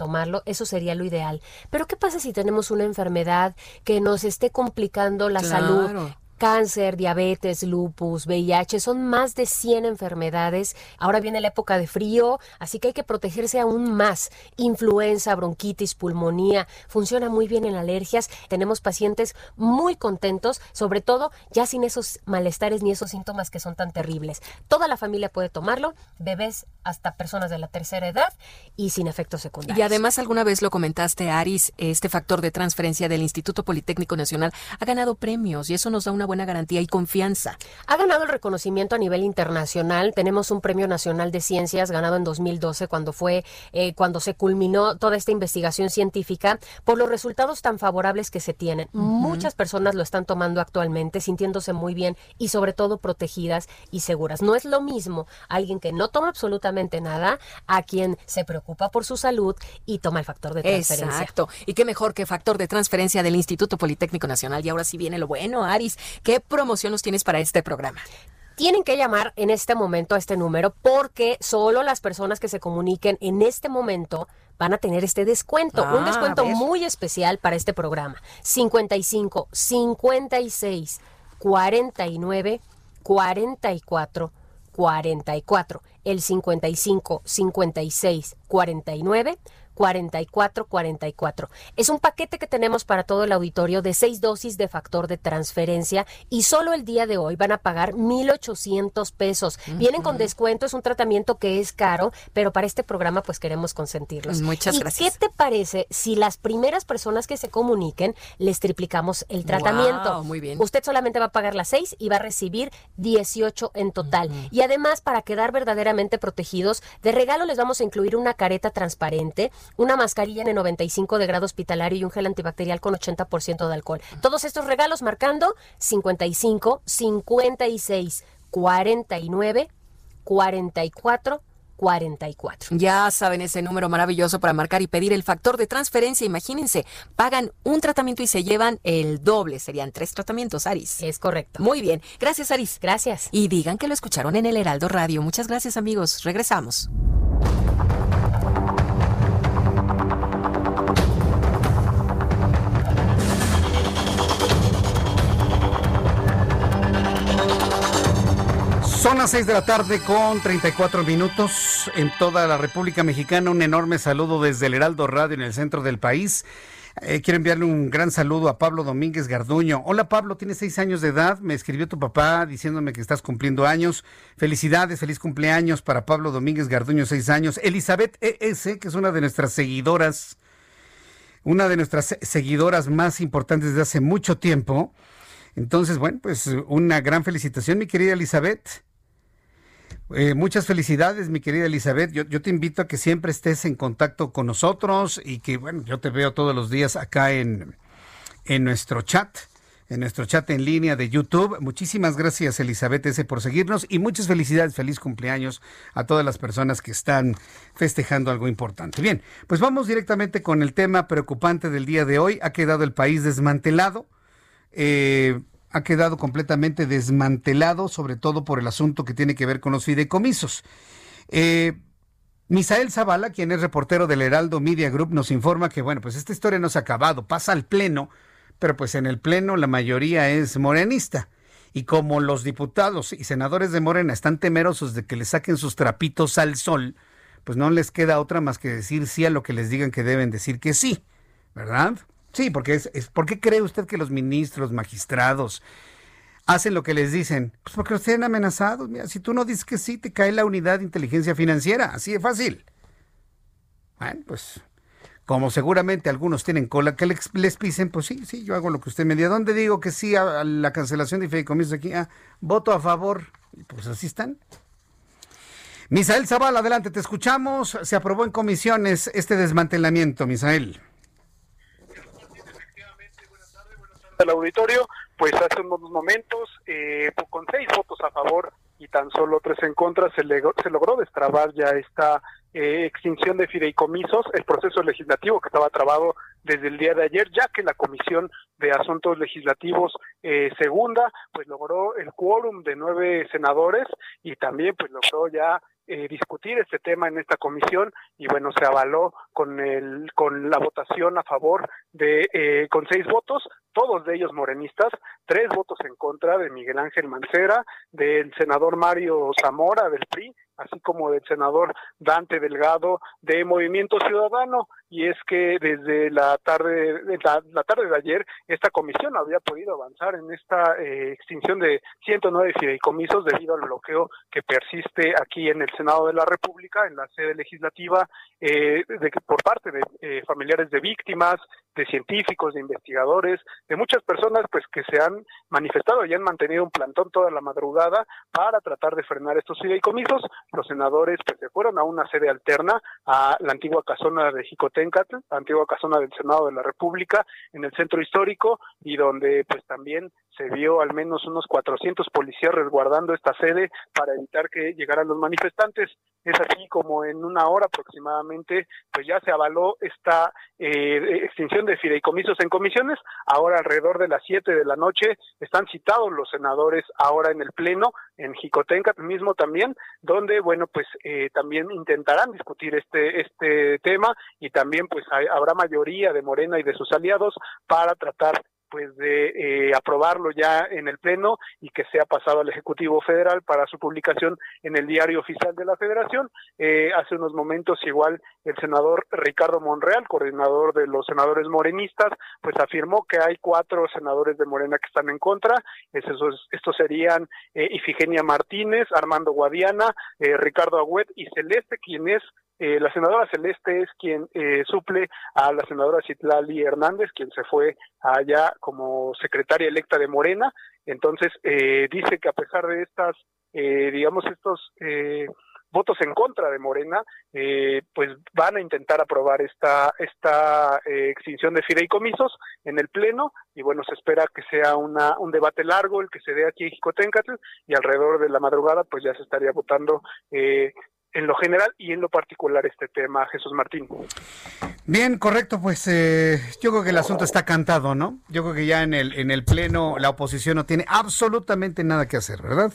eso sería lo ideal. Pero ¿qué pasa si tenemos una enfermedad que nos esté complicando la salud? Cáncer, diabetes, lupus, VIH, son más de 100 enfermedades. Ahora viene la época de frío, así que hay que protegerse aún más. Influenza, bronquitis, pulmonía, funciona muy bien en alergias. Tenemos pacientes muy contentos, sobre todo ya sin esos malestares ni esos síntomas que son tan terribles. Toda la familia puede tomarlo, bebés hasta personas de la tercera edad y sin efectos secundarios. Y además, alguna vez lo comentaste, Aris, este factor de transferencia del Instituto Politécnico Nacional ha ganado premios y eso nos da una buena garantía y confianza. Ha ganado el reconocimiento a nivel internacional. Tenemos un premio nacional de ciencias ganado en 2012 cuando fue eh, cuando se culminó toda esta investigación científica por los resultados tan favorables que se tienen. Muchas personas lo están tomando actualmente, sintiéndose muy bien y sobre todo protegidas y seguras. No es lo mismo alguien que no toma absolutamente nada a quien se preocupa por su salud y toma el factor de transferencia. Exacto. Y qué mejor que factor de transferencia del Instituto Politécnico Nacional. Y ahora sí viene lo bueno, Aris. ¿Qué promoción nos tienes para este programa? Tienen que llamar en este momento a este número porque solo las personas que se comuniquen en este momento van a tener este descuento, un Ah, descuento muy especial para este programa. 55 56 49 44 44. El 55 56 49 44 44. Es un paquete que tenemos para todo el auditorio de seis dosis de factor de transferencia y solo el día de hoy van a pagar 1,800 pesos. Vienen con descuento, es un tratamiento que es caro, pero para este programa pues queremos consentirlos. Muchas ¿Y gracias. ¿Qué te parece si las primeras personas que se comuniquen les triplicamos el tratamiento? Muy bien. Usted solamente va a pagar las 6 y va a recibir 18 en total. Y además, para quedar verdaderamente protegidos, de regalo les vamos a incluir una careta transparente, una mascarilla N95 de grado hospitalario y un gel antibacterial con 80% de alcohol. Todos estos regalos marcando 55 56 49 44 44. Ya saben ese número maravilloso para marcar y pedir el factor de transferencia. Imagínense, pagan un tratamiento y se llevan el doble. Serían tres tratamientos, Aris. Es correcto. Muy bien. Gracias, Aris. Gracias. Y digan que lo escucharon en el Heraldo Radio. Muchas gracias, amigos. Regresamos. Son las 6 de la tarde con 34 minutos en toda la República Mexicana. Un enorme saludo desde el Heraldo Radio en el centro del país. Eh, quiero enviarle un gran saludo a Pablo Domínguez Garduño. Hola Pablo, tienes seis años de edad. Me escribió tu papá diciéndome que estás cumpliendo años. Felicidades, feliz cumpleaños para Pablo Domínguez Garduño, seis años. Elizabeth ES, que es una de nuestras seguidoras, una de nuestras se- seguidoras más importantes de hace mucho tiempo. Entonces, bueno, pues una gran felicitación, mi querida Elizabeth. Eh, muchas felicidades, mi querida Elizabeth. Yo, te invito a que siempre estés en contacto con nosotros y que, bueno, yo te veo todos los días acá en, en nuestro chat, en nuestro chat en línea de YouTube. Muchísimas gracias, Elizabeth S., por seguirnos y muchas felicidades, feliz cumpleaños a todas las personas que están festejando algo importante. Bien, pues vamos directamente con el tema preocupante del día de hoy. Ha quedado el país desmantelado. Eh, ha quedado completamente desmantelado, sobre todo por el asunto que tiene que ver con los fideicomisos. Eh, Misael Zavala, quien es reportero del Heraldo Media Group, nos informa que, bueno, pues esta historia no se ha acabado, pasa al Pleno, pero pues en el Pleno la mayoría es morenista. Y como los diputados y senadores de Morena están temerosos de que le saquen sus trapitos al sol, pues no les queda otra más que decir sí a lo que les digan que deben decir que sí, ¿verdad? Sí, porque es, es ¿por qué cree usted que los ministros, magistrados hacen lo que les dicen? Pues porque los tienen amenazados. Mira, si tú no dices que sí, te cae la unidad de inteligencia financiera, así de fácil. Bueno, pues como seguramente algunos tienen cola que les, les pisen, pues sí, sí, yo hago lo que usted me diga. ¿Dónde digo que sí a, la cancelación de fideicomisos aquí? Ah, voto a favor. Pues así están. Misael Zavala, adelante, te escuchamos. Se aprobó en comisiones este desmantelamiento, Misael. Del auditorio, pues hace unos momentos, eh, con seis votos a favor y tan solo tres en contra, se, legó- se logró destrabar ya esta eh, extinción de fideicomisos, el proceso legislativo que estaba trabado desde el día de ayer, ya que la Comisión de Asuntos Legislativos eh, segunda, pues logró el quórum de nueve senadores y también pues logró ya eh, discutir este tema en esta comisión y bueno se avaló con el con la votación a favor de eh, con seis votos todos de ellos morenistas tres votos en contra de Miguel Ángel Mancera del senador Mario Zamora del PRI así como del senador Dante Delgado de Movimiento Ciudadano y es que desde la tarde de la, tarde de ayer esta comisión había podido avanzar en esta eh, extinción de 109 fideicomisos debido al bloqueo que persiste aquí en el Senado de la República en la sede legislativa eh, de por parte de eh, familiares de víctimas de científicos de investigadores de muchas personas pues que se han manifestado y han mantenido un plantón toda la madrugada para tratar de frenar estos fideicomisos. Los senadores pues se fueron a una sede alterna a la antigua casona de Jicotencatl, la antigua casona del Senado de la República en el centro histórico y donde pues también se vio al menos unos 400 policías resguardando esta sede para evitar que llegaran los manifestantes. Es así como en una hora aproximadamente, pues ya se avaló esta eh, extinción de fideicomisos en comisiones. Ahora alrededor de las 7 de la noche están citados los senadores ahora en el Pleno, en Jicotenca mismo también, donde, bueno, pues eh, también intentarán discutir este, este tema y también pues habrá mayoría de Morena y de sus aliados para tratar pues de eh, aprobarlo ya en el pleno y que sea pasado al ejecutivo federal para su publicación en el diario oficial de la Federación. Eh, hace unos momentos igual el senador Ricardo Monreal, coordinador de los senadores morenistas, pues afirmó que hay cuatro senadores de Morena que están en contra. Estos, estos serían eh, Ifigenia Martínez, Armando Guadiana, Ricardo Agüet y Celeste, quien es eh, la senadora Celeste es quien eh, suple a la senadora Citlali Hernández, quien se fue allá como secretaria electa de Morena. Entonces, eh, dice que a pesar de estas, digamos, estos votos en contra de Morena, pues van a intentar aprobar esta, esta extinción de fideicomisos en el Pleno y bueno, se espera que sea una, un debate largo el que se dé aquí en Jicoténcatl y alrededor de la madrugada pues ya se estaría votando eh, en lo general y en lo particular este tema, Jesús Martín. Bien, correcto, pues eh, yo creo que el asunto está cantado, ¿no? Yo creo que ya en el, en el Pleno la oposición no tiene absolutamente nada que hacer, ¿verdad?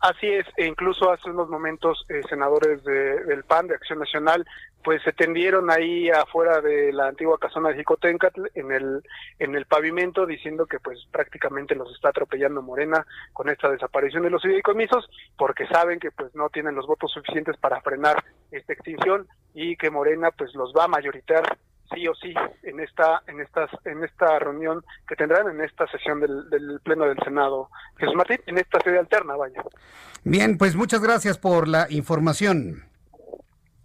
Así es, e incluso hace unos momentos eh, senadores del PAN, de Acción Nacional, pues se tendieron ahí afuera de la antigua casona de Jicotencatl en el en el pavimento diciendo que pues prácticamente los está atropellando Morena con esta desaparición de los fideicomisos porque saben que pues no tienen los votos suficientes para frenar esta extinción y que Morena pues los va a mayoritar sí o sí en esta en estas en esta reunión que tendrán en esta sesión del, del pleno del Senado. Jesús Martín en esta sede alterna vaya. Bien pues muchas gracias por la información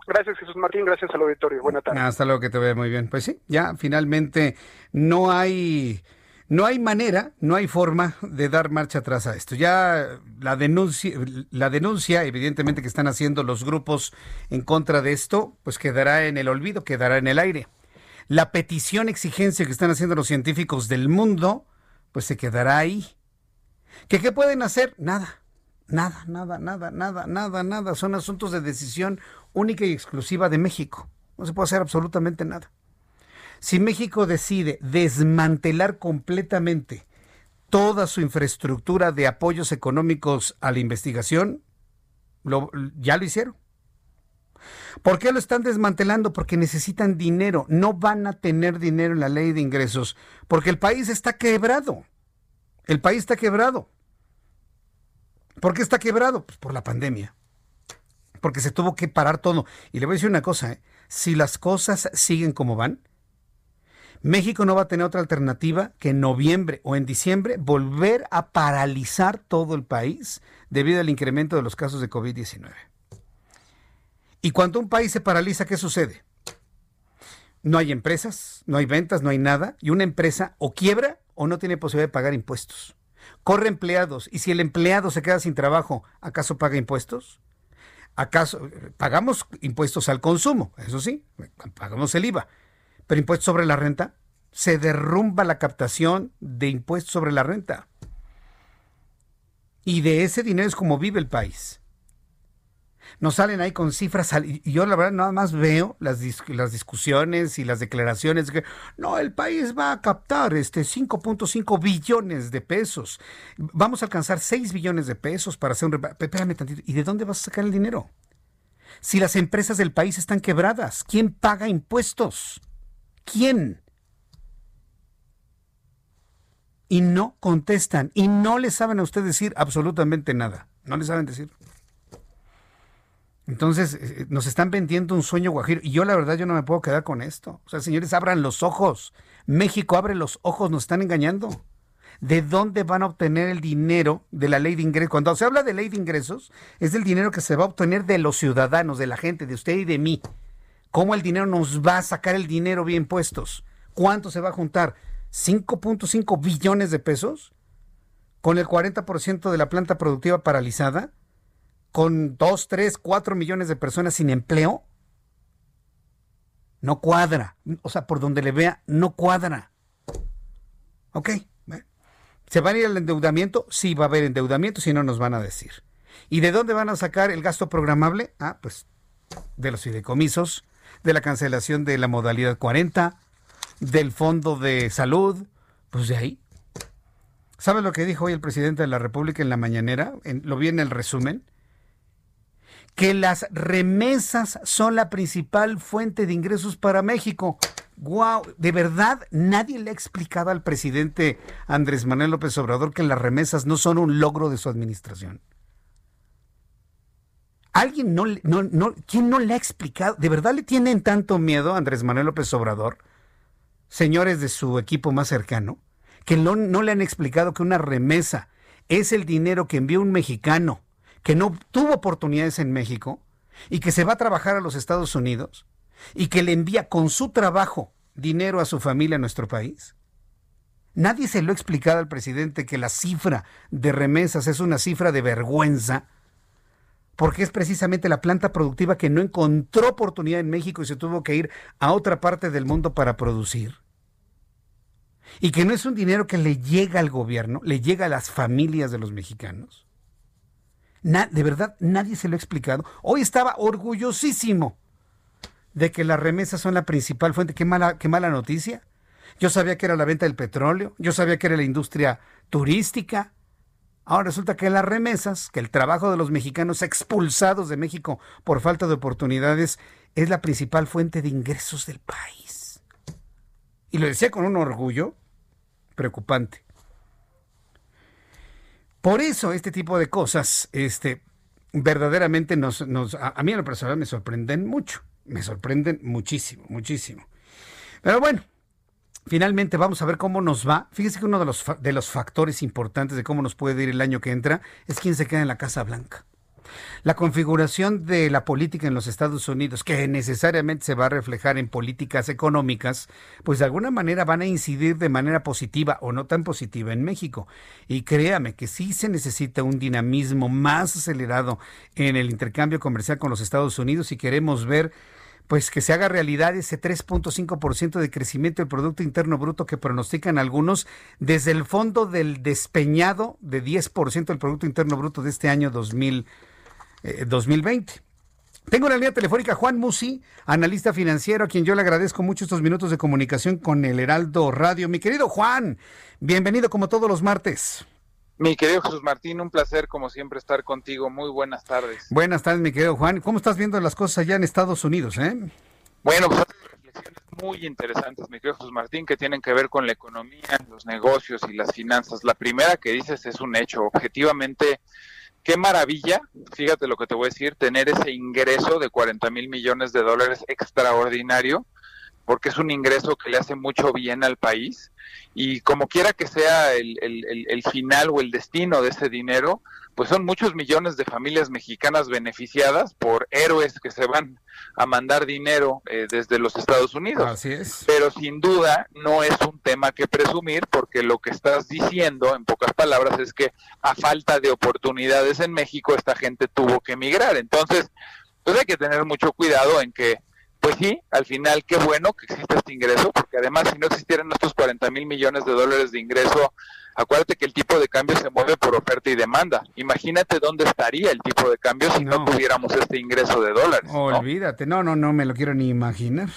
Gracias, Jesús Martín. Gracias al auditorio. Buenas tardes. Hasta luego, que te vea muy bien. Pues sí, ya finalmente no hay. No hay manera, no hay forma de dar marcha atrás a esto. Ya la denuncia, la denuncia, evidentemente que están haciendo los grupos en contra de esto, pues quedará en el olvido, quedará en el aire. La petición, exigencia que están haciendo los científicos del mundo, pues se quedará ahí. ¿Que qué pueden hacer? Nada. Nada, nada, nada, nada, nada, nada. Son asuntos de decisión única y exclusiva de México. No se puede hacer absolutamente nada. Si México decide desmantelar completamente toda su infraestructura de apoyos económicos a la investigación, ya lo hicieron. ¿Por qué lo están desmantelando? Porque necesitan dinero. No van a tener dinero en la ley de ingresos porque el país está quebrado. El país está quebrado. ¿Por qué está quebrado? Pues por la pandemia. Porque se tuvo que parar todo. Y le voy a decir una cosa, ¿eh? si las cosas siguen como van, México no va a tener otra alternativa que en noviembre o en diciembre volver a paralizar todo el país debido al incremento de los casos de COVID-19. Y cuando un país se paraliza, ¿qué sucede? No hay empresas, no hay ventas, no hay nada, y una empresa o quiebra o no tiene posibilidad de pagar impuestos corre empleados y si el empleado se queda sin trabajo, ¿acaso paga impuestos? ¿Acaso pagamos impuestos al consumo? Eso sí, pagamos el IVA. Pero impuestos sobre la renta, se derrumba la captación de impuestos sobre la renta. Y de ese dinero es como vive el país nos salen ahí con cifras, y yo la verdad nada más veo las, las discusiones y las declaraciones de que no, el país va a captar este 5.5 billones de pesos, vamos a alcanzar 6 billones de pesos para hacer un... Espérame tantito, ¿y de dónde vas a sacar el dinero? Si las empresas del país están quebradas, ¿quién paga impuestos? ¿Quién? Y no contestan, y no le saben a usted decir absolutamente nada, no le saben decir. Entonces, eh, nos están vendiendo un sueño guajiro. Y yo, la verdad, yo no me puedo quedar con esto. O sea, señores, abran los ojos. México abre los ojos, nos están engañando. ¿De dónde van a obtener el dinero de la ley de ingresos? Cuando se habla de ley de ingresos, es del dinero que se va a obtener de los ciudadanos, de la gente, de usted y de mí. ¿Cómo el dinero nos va a sacar el dinero bien puestos? ¿Cuánto se va a juntar? ¿5.5 billones de pesos? ¿Con el 40% de la planta productiva paralizada? Con dos, tres, cuatro millones de personas sin empleo, no cuadra. O sea, por donde le vea, no cuadra. ¿Ok? ¿Se van a ir al endeudamiento? Sí, va a haber endeudamiento, si no nos van a decir. ¿Y de dónde van a sacar el gasto programable? Ah, pues de los fideicomisos, de la cancelación de la modalidad 40, del Fondo de Salud, pues de ahí. ¿Sabes lo que dijo hoy el presidente de la República en la mañanera? lo vi en el resumen. Que las remesas son la principal fuente de ingresos para México. ¡Wow! De verdad, nadie le ha explicado al presidente Andrés Manuel López Obrador que las remesas no son un logro de su administración. ¿Alguien no, no, quién no le ha explicado? ¿De verdad le tienen tanto miedo a Andrés Manuel López Obrador? Señores de su equipo más cercano, que no, no le han explicado que una remesa es el dinero que envió un mexicano que no tuvo oportunidades en México y que se va a trabajar a los Estados Unidos y que le envía con su trabajo dinero a su familia en nuestro país? Nadie se lo ha explicado al presidente que la cifra de remesas es una cifra de vergüenza, porque es precisamente la planta productiva que no encontró oportunidad en México y se tuvo que ir a otra parte del mundo para producir. Y que no es un dinero que le llega al gobierno, le llega a las familias de los mexicanos. De verdad, nadie se lo ha explicado. Hoy estaba orgullosísimo de que las remesas son la principal fuente. Qué mala, qué mala noticia. Yo sabía que era la venta del petróleo, yo sabía que era la industria turística. Ahora resulta que las remesas, que el trabajo de los mexicanos expulsados de México por falta de oportunidades, es la principal fuente de ingresos del país. Y lo decía con un orgullo preocupante. Por eso este tipo de cosas, este, verdaderamente nos, nos a, mí en lo personal me sorprenden mucho me sorprenden muchísimo, muchísimo. Pero bueno, finalmente vamos a ver cómo nos va. Fíjese que uno de los, de los factores importantes de cómo nos puede ir el año que entra es quién se queda en la Casa Blanca. La configuración de la política en los Estados Unidos, que necesariamente se va a reflejar en políticas económicas, pues de alguna manera van a incidir de manera positiva o no tan positiva en México. Y créame que sí se necesita un dinamismo más acelerado en el intercambio comercial con los Estados Unidos si queremos ver pues que se haga realidad ese 3.5% de crecimiento del Producto Interno Bruto que pronostican algunos desde el fondo del despeñado de 10% del Producto Interno Bruto de este año 2020. Eh, Tengo la línea telefónica Juan Musi, analista financiero, a quien yo le agradezco mucho estos minutos de comunicación con el Heraldo Radio. Mi querido Juan, bienvenido como todos los martes. Mi querido Jesús Martín, un placer como siempre estar contigo. Muy buenas tardes. Buenas tardes, mi querido Juan. ¿Cómo estás viendo las cosas allá en Estados Unidos? Eh? Bueno, pues reflexiones muy interesantes, mi querido Jesús Martín, que tienen que ver con la economía, los negocios y las finanzas. La primera que dices es un hecho. Objetivamente, qué maravilla, fíjate lo que te voy a decir, tener ese ingreso de 40 mil millones de dólares extraordinario porque es un ingreso que le hace mucho bien al país. Y como quiera que sea el, el, final o el destino de ese dinero, pues son muchos millones de familias mexicanas beneficiadas por héroes que se van a mandar dinero eh, desde los Estados Unidos. Así es. Pero sin duda no es un tema que presumir porque lo que estás diciendo, en pocas palabras, es que a falta de oportunidades en México esta gente tuvo que emigrar. Entonces, pues hay que tener mucho cuidado en que pues sí, al final qué bueno que existe este ingreso, porque además si no existieran estos 40 mil millones de dólares de ingreso, acuérdate que el tipo de cambio se mueve por oferta y demanda. Imagínate dónde estaría el tipo de cambio si no, tuviéramos este ingreso de dólares. Olvídate, no, no, no me lo quiero ni imaginar.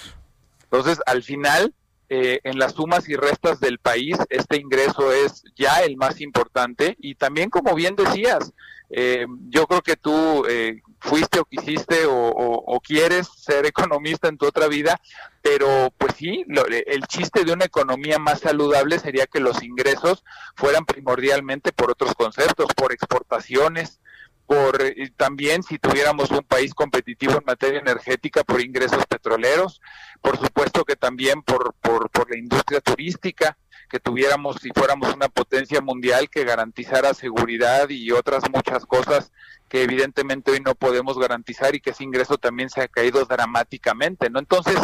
Entonces, al final, eh, en las sumas y restas del país, este ingreso es ya el más importante y también, como bien decías, eh, yo creo que tú eh, fuiste o quisiste o, quieres ser economista en tu otra vida, pero pues sí, el chiste de una economía más saludable sería que los ingresos fueran primordialmente por otros conceptos, por exportaciones, por también si tuviéramos un país competitivo en materia energética por ingresos petroleros, por supuesto que también por, por, por la industria turística, que tuviéramos, si fuéramos una potencia mundial, que garantizara seguridad y otras muchas cosas que evidentemente hoy no podemos garantizar y que ese ingreso también se ha caído dramáticamente, ¿no? Entonces,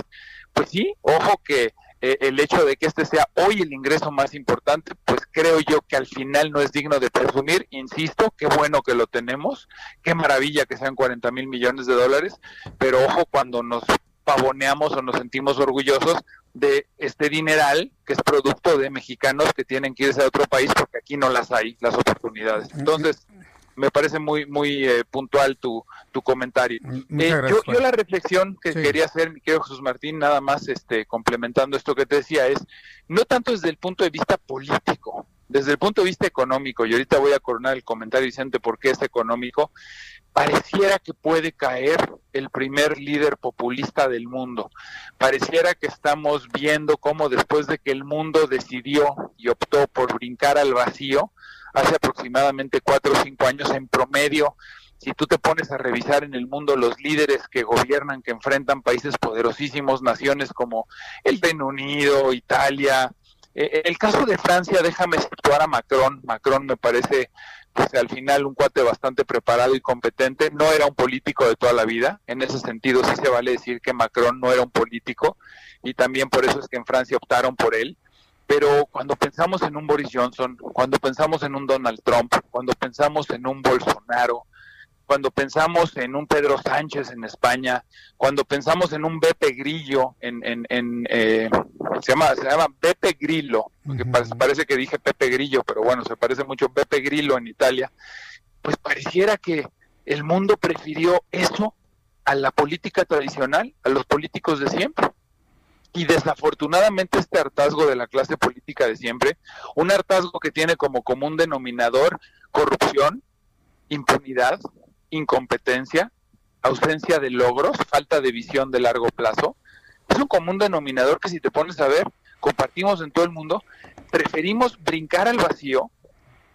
pues sí, ojo que eh, el hecho de que este sea hoy el ingreso más importante, pues creo yo que al final no es digno de presumir, insisto, qué bueno que lo tenemos, qué maravilla que sean 40 mil millones de dólares, pero ojo cuando nos pavoneamos o nos sentimos orgullosos de este dineral que es producto de mexicanos que tienen que irse a otro país porque aquí no las hay, las oportunidades. Entonces, me parece muy muy eh, puntual tu, tu comentario. Eh, yo, yo, la reflexión que quería hacer, mi querido Jesús Martín, nada más este complementando esto que te decía, es no tanto desde el punto de vista político, desde el punto de vista económico, y ahorita voy a coronar el comentario diciendo por qué es económico, pareciera que puede caer el primer líder populista del mundo. Pareciera que estamos viendo cómo después de que el mundo decidió y optó por brincar al vacío, hace aproximadamente cuatro o cinco años en promedio, si tú te pones a revisar en el mundo los líderes que gobiernan, que enfrentan países poderosísimos, naciones como el Reino Unido, Italia, eh, el caso de Francia, déjame situar a Macron. Macron me parece pues al final un cuate bastante preparado y competente, no era un político de toda la vida, en ese sentido sí se vale decir que Macron no era un político y también por eso es que en Francia optaron por él, pero cuando pensamos en un Boris Johnson, cuando pensamos en un Donald Trump, cuando pensamos en un Bolsonaro, cuando pensamos en un Pedro Sánchez en España, cuando pensamos en un Beppe Grillo en, en, eh, se llama se llama Beppe Grillo, porque parece, que dije Pepe Grillo, pero bueno, se parece mucho Beppe Grillo en Italia, pues pareciera que el mundo prefirió eso a la política tradicional, a los políticos de siempre. Y desafortunadamente este hartazgo de la clase política de siempre, un hartazgo que tiene como común denominador corrupción, impunidad, incompetencia, ausencia de logros, falta de visión de largo plazo. Es un común denominador que si te pones a ver, compartimos en todo el mundo, preferimos brincar al vacío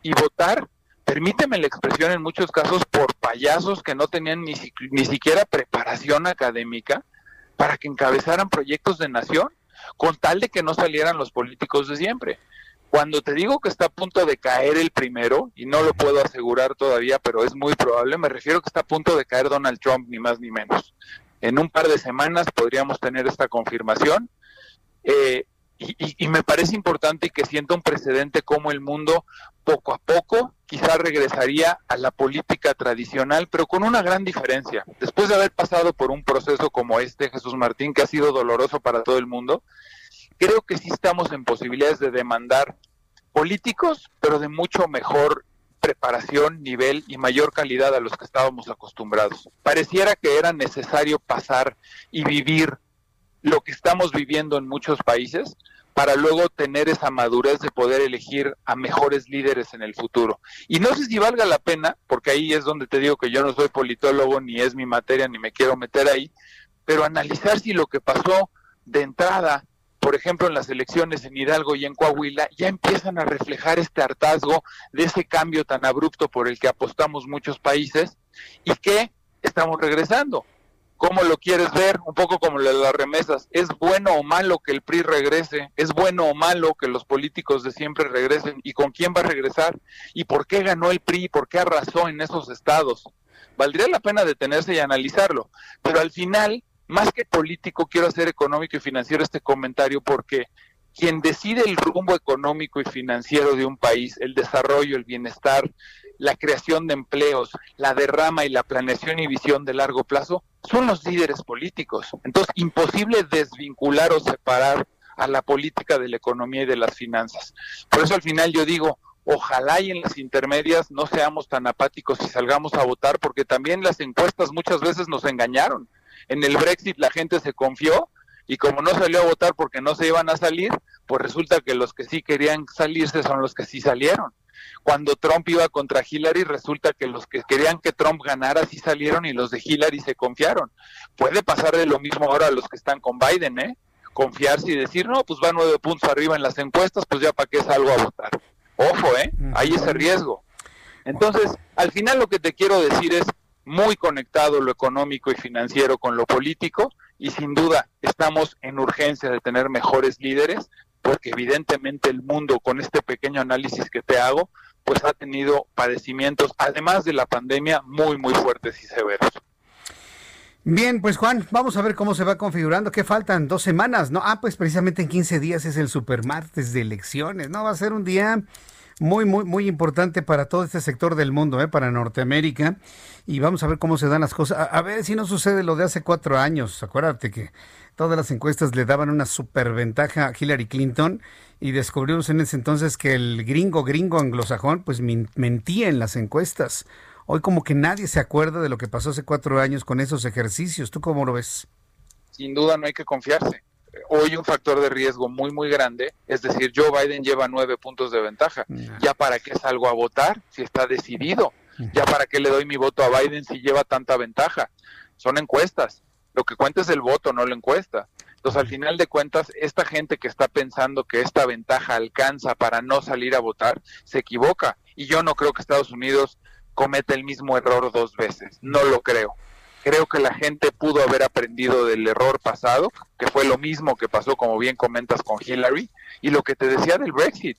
y votar, permíteme la expresión en muchos casos, por payasos que no tenían ni, ni siquiera preparación académica para que encabezaran proyectos de nación, con tal de que no salieran los políticos de siempre. Cuando te digo que está a punto de caer el primero, y no lo puedo asegurar todavía, pero es muy probable, me refiero que está a punto de caer Donald Trump, ni más ni menos. En un par de semanas podríamos tener esta confirmación. Eh, y, me parece importante que sienta un precedente como el mundo poco a poco quizá regresaría a la política tradicional, pero con una gran diferencia. Después de haber pasado por un proceso como este, Jesús Martín, que ha sido doloroso para todo el mundo, creo que sí estamos en posibilidades de demandar políticos, pero de mucho mejor preparación, nivel y mayor calidad a los que estábamos acostumbrados. Pareciera que era necesario pasar y vivir lo que estamos viviendo en muchos países para luego tener esa madurez de poder elegir a mejores líderes en el futuro. Y no sé si valga la pena, porque ahí es donde te digo que yo no soy politólogo, ni es mi materia, ni me quiero meter ahí, pero analizar si lo que pasó de entrada por ejemplo, en las elecciones en Hidalgo y en Coahuila, ya empiezan a reflejar este hartazgo de ese cambio tan abrupto por el que apostamos muchos países y que estamos regresando. ¿Cómo lo quieres ver? Un poco como lo de las remesas. ¿Es bueno o malo que el PRI regrese? ¿Es bueno o malo que los políticos de siempre regresen? ¿Y con quién va a regresar? ¿Y por qué ganó el PRI? ¿Por qué arrasó en esos estados? Valdría la pena detenerse y analizarlo. Pero al final, más que político, quiero hacer económico y financiero este comentario porque quien decide el rumbo económico y financiero de un país, el desarrollo, el bienestar, la creación de empleos, la derrama y la planeación y visión de largo plazo, son los líderes políticos. Entonces, imposible desvincular o separar a la política de la economía y de las finanzas. Por eso al final yo digo, ojalá y en las intermedias no seamos tan apáticos y salgamos a votar, porque también las encuestas muchas veces nos engañaron en el Brexit la gente se confió y como no salió a votar porque no se iban a salir, pues resulta que los que sí querían salirse son los que sí salieron. Cuando Trump iba contra Hillary, resulta que los que querían que Trump ganara sí salieron y los de Hillary se confiaron. Puede pasar de lo mismo ahora a los que están con Biden, ¿eh? Confiarse y decir, no, pues va nueve puntos arriba en las encuestas, pues ya para qué salgo a votar. Ojo, ¿eh? Hay ese riesgo. Entonces, al final lo que te quiero decir es, muy conectado lo económico y financiero con lo político y sin duda estamos en urgencia de tener mejores líderes porque evidentemente el mundo con este pequeño análisis que te hago pues ha tenido padecimientos además de la pandemia muy muy fuertes y severos. Bien, pues Juan, vamos a ver cómo se va configurando. ¿Qué faltan? Dos semanas, ¿no? Ah, pues precisamente en 15 días es el supermartes de elecciones, ¿no? Va a ser un día muy, muy, muy importante para todo este sector del mundo, ¿eh? para Norteamérica. Y vamos a ver cómo se dan las cosas. A, ver si no sucede lo de hace cuatro años. Acuérdate que todas las encuestas le daban una superventaja a Hillary Clinton y descubrimos en ese entonces que el gringo, gringo anglosajón, pues mentía en las encuestas. Hoy como que nadie se acuerda de lo que pasó hace cuatro años con esos ejercicios. ¿Tú cómo lo ves? Sin duda no hay que confiarse hoy un factor de riesgo muy, muy grande. Es decir, Joe Biden lleva nueve puntos de ventaja. ¿Ya para qué salgo a votar si está decidido? ¿Ya para qué le doy mi voto a Biden si lleva tanta ventaja? Son encuestas. Lo que cuenta es el voto, no la encuesta. Entonces, al final de cuentas, esta gente que está pensando que esta ventaja alcanza para no salir a votar, se equivoca. Y yo no creo que Estados Unidos cometa el mismo error dos veces. No lo creo. Creo que la gente pudo haber aprendido del error pasado, que fue lo mismo que pasó, como bien comentas, con Hillary, y lo que te decía del Brexit.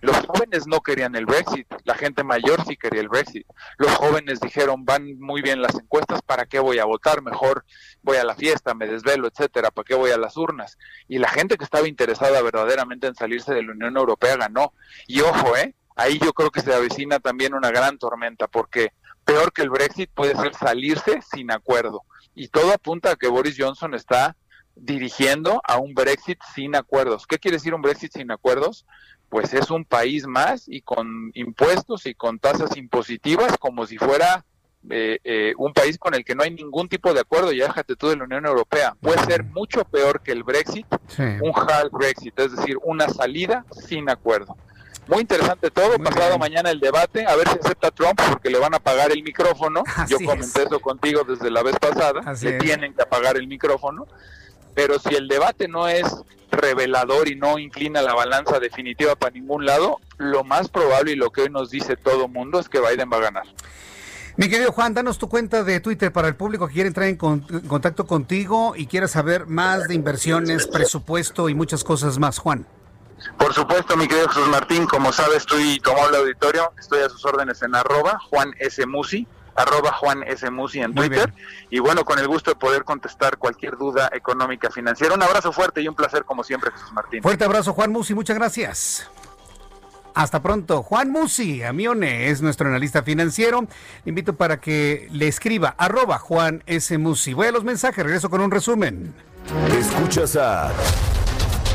Los jóvenes no querían el Brexit, la gente mayor sí quería el Brexit. Los jóvenes dijeron, van muy bien las encuestas, ¿para qué voy a votar? Mejor voy a la fiesta, me desvelo, etcétera, ¿para qué voy a las urnas? Y la gente que estaba interesada verdaderamente en salirse de la Unión Europea ganó. Y ojo, ¿eh? Ahí yo creo que se avecina también una gran tormenta, porque peor que el Brexit puede ser salirse sin acuerdo. Y todo apunta a que Boris Johnson está dirigiendo a un Brexit sin acuerdos. ¿Qué quiere decir un Brexit sin acuerdos? Pues es un país más y con impuestos y con tasas impositivas como si fuera eh, eh, un país con el que no hay ningún tipo de acuerdo, ya déjate tú de la Unión Europea. Puede ser mucho peor que el Brexit, un hard Brexit, es decir, una salida sin acuerdo. Muy interesante todo. Pasado mañana el debate, a ver si acepta Trump porque le van a apagar el micrófono. Yo comenté eso contigo desde la vez pasada. le tienen que apagar el micrófono. Pero si el debate no es revelador y no inclina la balanza definitiva para ningún lado, lo más probable y lo que hoy nos dice todo mundo es que Biden va a ganar. Mi querido Juan, danos tu cuenta de Twitter para el público que quiere entrar en contacto contigo y quiera saber más de inversiones, presupuesto y muchas cosas más. Juan. Por supuesto, mi querido Jesús Martín, como sabes, estoy como el auditorio, estoy a sus órdenes en arroba Juan S. Musi, arroba Juan S. Musi en Twitter. Y bueno, con el gusto de poder contestar cualquier duda económica financiera. Un abrazo fuerte y un placer como siempre, Jesús Martín. Fuerte abrazo, Juan Musi, muchas gracias. Hasta pronto. Juan Musi, Amione, es nuestro analista financiero. invito para que le escriba arroba Juan S. Musi. Voy a los mensajes, regreso con un resumen. Escuchas a...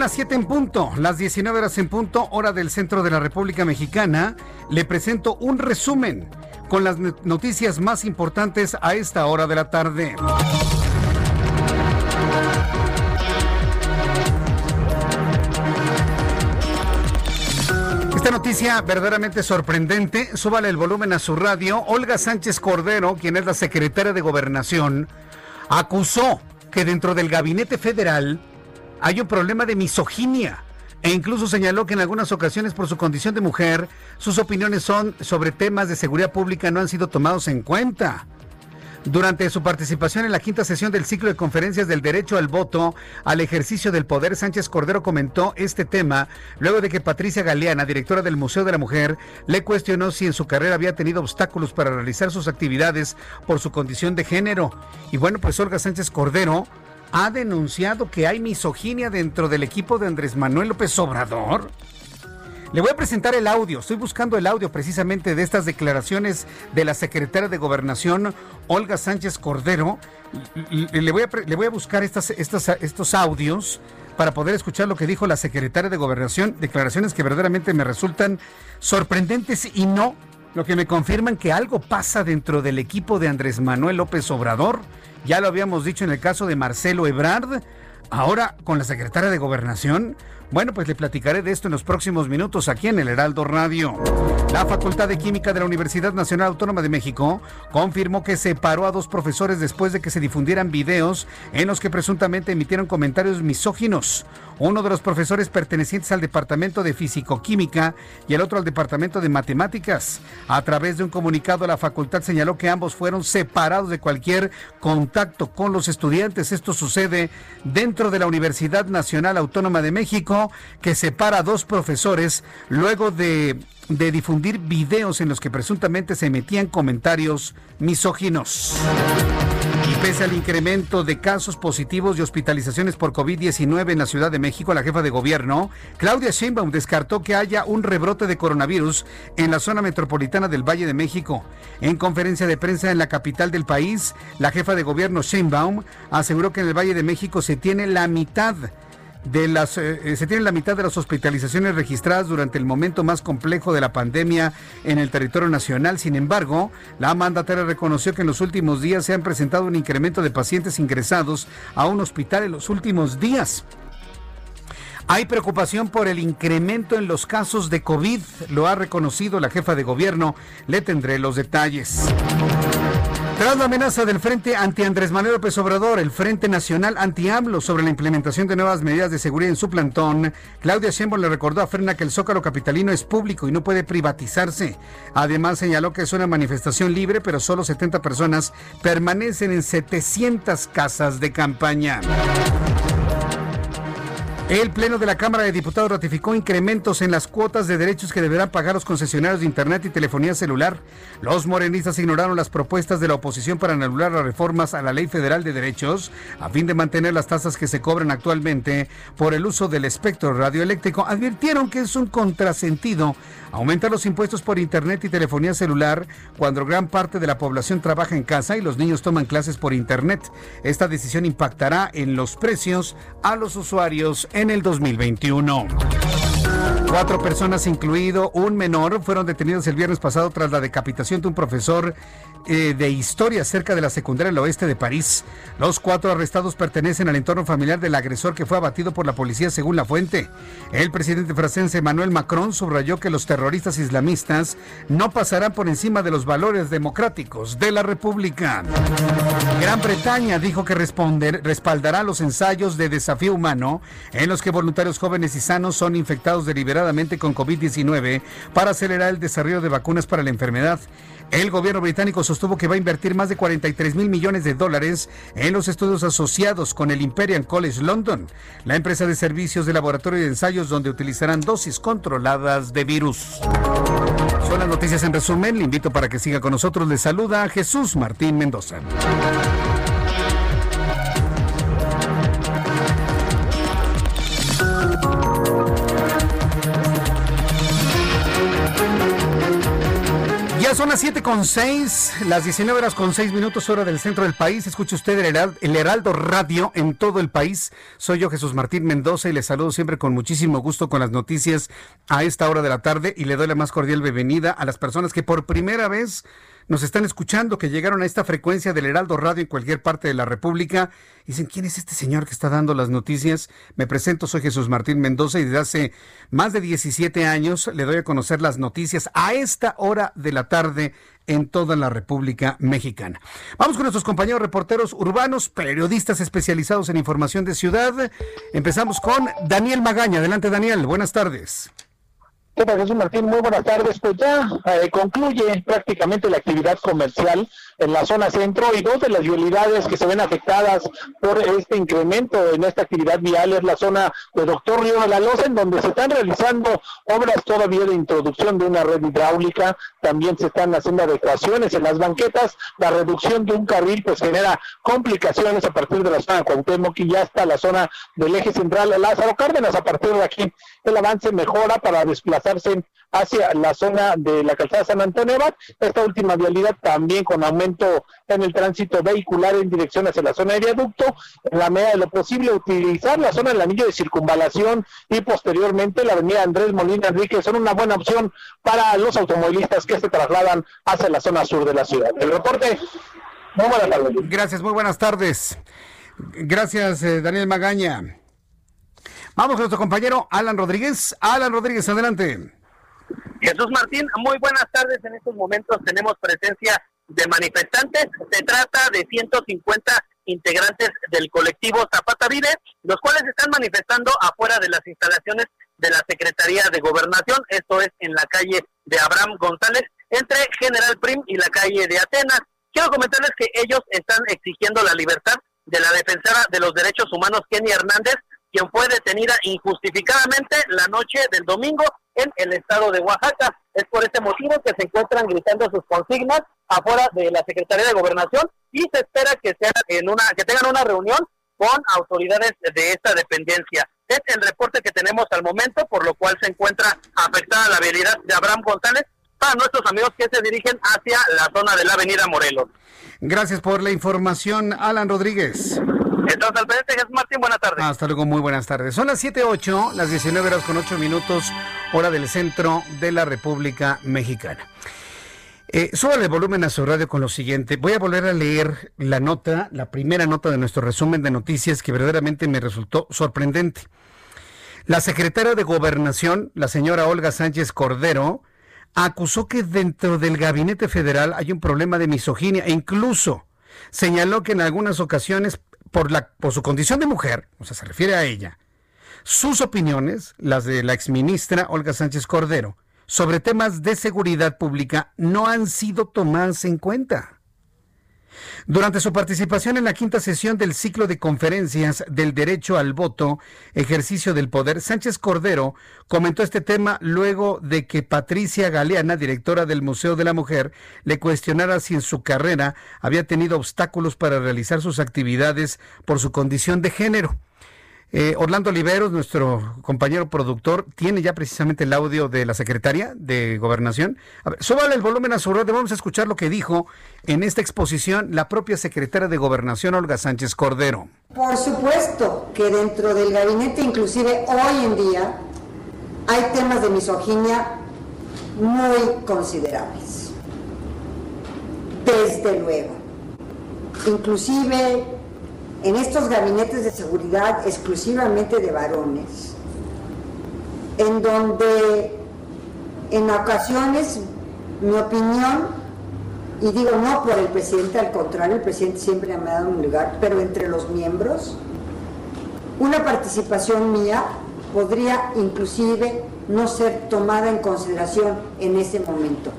Las 7 en punto, las 19 horas en punto, hora del centro de la República Mexicana. Le presento un resumen con las noticias más importantes a esta hora de la tarde. Esta noticia verdaderamente sorprendente, súbale el volumen a su radio. Olga Sánchez Cordero, quien es la secretaria de Gobernación, acusó que dentro del gabinete federal hay un problema de misoginia. E incluso señaló que en algunas ocasiones por su condición de mujer, sus opiniones son sobre temas de seguridad pública no han sido tomados en cuenta. Durante su participación en la quinta sesión del ciclo de conferencias del derecho al voto al ejercicio del poder, Sánchez Cordero comentó este tema luego de que Patricia Galeana, directora del Museo de la Mujer, le cuestionó si en su carrera había tenido obstáculos para realizar sus actividades por su condición de género. Y bueno, pues Olga Sánchez Cordero ha denunciado que hay misoginia dentro del equipo de Andrés Manuel López Obrador. Le voy a presentar el audio. Estoy buscando el audio precisamente de estas declaraciones de la secretaria de Gobernación, Olga Sánchez Cordero. Le voy a, buscar estos audios para poder escuchar lo que dijo la secretaria de Gobernación. Declaraciones que verdaderamente me resultan sorprendentes y no lo que me confirman que algo pasa dentro del equipo de Andrés Manuel López Obrador. Ya lo habíamos dicho en el caso de Marcelo Ebrard. Ahora con la secretaria de Gobernación bueno, pues le platicaré de esto en los próximos minutos aquí en el Heraldo Radio. La Facultad de Química de la Universidad Nacional Autónoma de México confirmó que separó a dos profesores después de que se difundieran videos en los que presuntamente emitieron comentarios misóginos. Uno de los profesores pertenecientes al Departamento de Físico-Química y el otro al Departamento de Matemáticas. A través de un comunicado, la facultad señaló que ambos fueron separados de cualquier contacto con los estudiantes. Esto sucede dentro de la Universidad Nacional Autónoma de México que separa a dos profesores luego de, de difundir videos en los que presuntamente se metían comentarios misóginos. Y pese al incremento de casos positivos y hospitalizaciones por COVID-19 en la Ciudad de México, la jefa de gobierno, Claudia Sheinbaum, descartó que haya un rebrote de coronavirus en la zona metropolitana del Valle de México. En conferencia de prensa en la capital del país, la jefa de gobierno Sheinbaum aseguró que en el Valle de México se tiene la mitad de las eh, eh, se tiene la mitad de las hospitalizaciones registradas durante el momento más complejo de la pandemia en el territorio nacional. Sin embargo, la mandataria reconoció que en los últimos días se han presentado un incremento de pacientes ingresados a un hospital en los últimos días. Hay preocupación por el incremento en los casos de COVID, lo ha reconocido la jefa de gobierno. Le tendré los detalles. Tras la amenaza del Frente anti Andrés Manuel López Obrador, el Frente Nacional anti-AMLO sobre la implementación de nuevas medidas de seguridad en su plantón, Claudia Sheinbaum le recordó a Frena que el Zócalo capitalino es público y no puede privatizarse. Además señaló que es una manifestación libre, pero solo 70 personas permanecen en 700 casas de campaña. El Pleno de la Cámara de Diputados ratificó incrementos en las cuotas de derechos que deberán pagar los concesionarios de Internet y telefonía celular. Los morenistas ignoraron las propuestas de la oposición para anular las reformas a la Ley Federal de Derechos a fin de mantener las tasas que se cobran actualmente por el uso del espectro radioeléctrico. Advirtieron que es un contrasentido aumentar los impuestos por Internet y telefonía celular cuando gran parte de la población trabaja en casa y los niños toman clases por Internet. Esta decisión impactará en los precios a los usuarios el 2021. Cuatro personas, incluido un menor, fueron detenidos el viernes pasado tras la decapitación de un profesor eh, de historia cerca de la secundaria del oeste de París. Los cuatro arrestados pertenecen al entorno familiar del agresor que fue abatido por la policía según la fuente. El presidente francés Emmanuel Macron subrayó que los terroristas islamistas no pasarán por encima de los valores democráticos de la República. Gran Bretaña dijo que responder, respaldará los ensayos de desafío humano en los que voluntarios jóvenes y sanos son infectados con COVID-19 para acelerar el desarrollo de vacunas para la enfermedad. El gobierno británico sostuvo que va a invertir más de 43 mil millones de dólares en los estudios asociados con el Imperial College London, la empresa de servicios de laboratorio de ensayos donde utilizarán dosis controladas de virus. Son las noticias en resumen. Le invito para que siga con nosotros. Le saluda Jesús Martín Mendoza. Las 7 con 6, las 19 horas con 6 minutos, hora del centro del país. Escucha usted el Heraldo, Radio en todo el país. Soy yo, Jesús Martín Mendoza, y le saludo siempre con muchísimo gusto con las noticias a esta hora de la tarde. Y le doy la más cordial bienvenida a las personas que por primera vez nos están escuchando, que llegaron a esta frecuencia del Heraldo Radio en cualquier parte de la República. Dicen, ¿quién es este señor que está dando las noticias? Me presento, soy Jesús Martín Mendoza y desde hace más de 17 años le doy a conocer las noticias a esta hora de la tarde en toda la República Mexicana. Vamos con nuestros compañeros reporteros urbanos, periodistas especializados en información de ciudad. Empezamos con Daniel Magaña. Adelante, Daniel. Buenas tardes. ¿Qué tal, Jesús Martín? Muy buenas tardes. Pues ya eh, concluye prácticamente la actividad comercial en la zona centro y dos de las vialidades que se ven afectadas por este incremento en esta actividad vial es la zona de Doctor Río de la Loza, en donde se están realizando obras todavía de introducción de una red hidráulica, también se están haciendo adecuaciones en las banquetas, la reducción de un carril pues genera complicaciones a partir de la zona de Cuauhtémoc y ya está la zona del eje central Lázaro Cárdenas, a partir de aquí el avance mejora para desplazarse hacia la zona de la calzada San Antonio. Esta última vialidad también con aumento en el tránsito vehicular en dirección hacia la zona de viaducto, en la medida de lo posible utilizar la zona del anillo de circunvalación y posteriormente la avenida Andrés Molina Enrique son una buena opción para los automovilistas que se trasladan hacia la zona sur de la ciudad. El reporte, muy buenas tardes. Gracias, muy buenas tardes. Gracias, eh, Daniel Magaña. Vamos con nuestro compañero Alan Rodríguez. Alan Rodríguez, adelante. Jesús Martín, muy buenas tardes. En estos momentos tenemos presencia de manifestantes. Se trata de 150 integrantes del colectivo Zapata Vive, los cuales están manifestando afuera de las instalaciones de la Secretaría de Gobernación, esto es en la calle de Abraham González, entre General Prim y la calle de Atenas. Quiero comentarles que ellos están exigiendo la libertad de la defensora de los derechos humanos, Kenny Hernández, quien fue detenida injustificadamente la noche del domingo en el estado de Oaxaca. Es por este motivo que se encuentran gritando sus consignas afuera de la Secretaría de Gobernación y se espera que sean en una que tengan una reunión con autoridades de esta dependencia. Es el reporte que tenemos al momento, por lo cual se encuentra afectada la habilidad de Abraham González para nuestros amigos que se dirigen hacia la zona de la Avenida Morelos. Gracias por la información, Alan Rodríguez. Entonces, al presidente Jesús Martín, buenas tardes. Hasta luego, muy buenas tardes. Son las 7.08, las 19 horas con 8 minutos, hora del centro de la República Mexicana. Eh, el volumen a su radio con lo siguiente. Voy a volver a leer la nota, la primera nota de nuestro resumen de noticias que verdaderamente me resultó sorprendente. La secretaria de Gobernación, la señora Olga Sánchez Cordero, acusó que dentro del gabinete federal hay un problema de misoginia e incluso señaló que en algunas ocasiones por, la, por su condición de mujer, o sea, se refiere a ella, sus opiniones, las de la exministra Olga Sánchez Cordero, sobre temas de seguridad pública no han sido tomadas en cuenta. Durante su participación en la quinta sesión del ciclo de conferencias del derecho al voto, ejercicio del poder, Sánchez Cordero comentó este tema luego de que Patricia Galeana, directora del Museo de la Mujer, le cuestionara si en su carrera había tenido obstáculos para realizar sus actividades por su condición de género. Eh, Orlando Oliveros, nuestro compañero productor, tiene ya precisamente el audio de la secretaria de Gobernación. A ver, súbale el volumen a su radio, vamos a escuchar lo que dijo en esta exposición la propia secretaria de Gobernación, Olga Sánchez Cordero. Por supuesto que dentro del gabinete, inclusive hoy en día, hay temas de misoginia muy considerables. Desde luego. Inclusive en estos gabinetes de seguridad exclusivamente de varones, en donde en ocasiones mi opinión, y digo no por el presidente, al contrario, el presidente siempre me ha dado un lugar, pero entre los miembros, una participación mía podría inclusive no ser tomada en consideración en ese momento,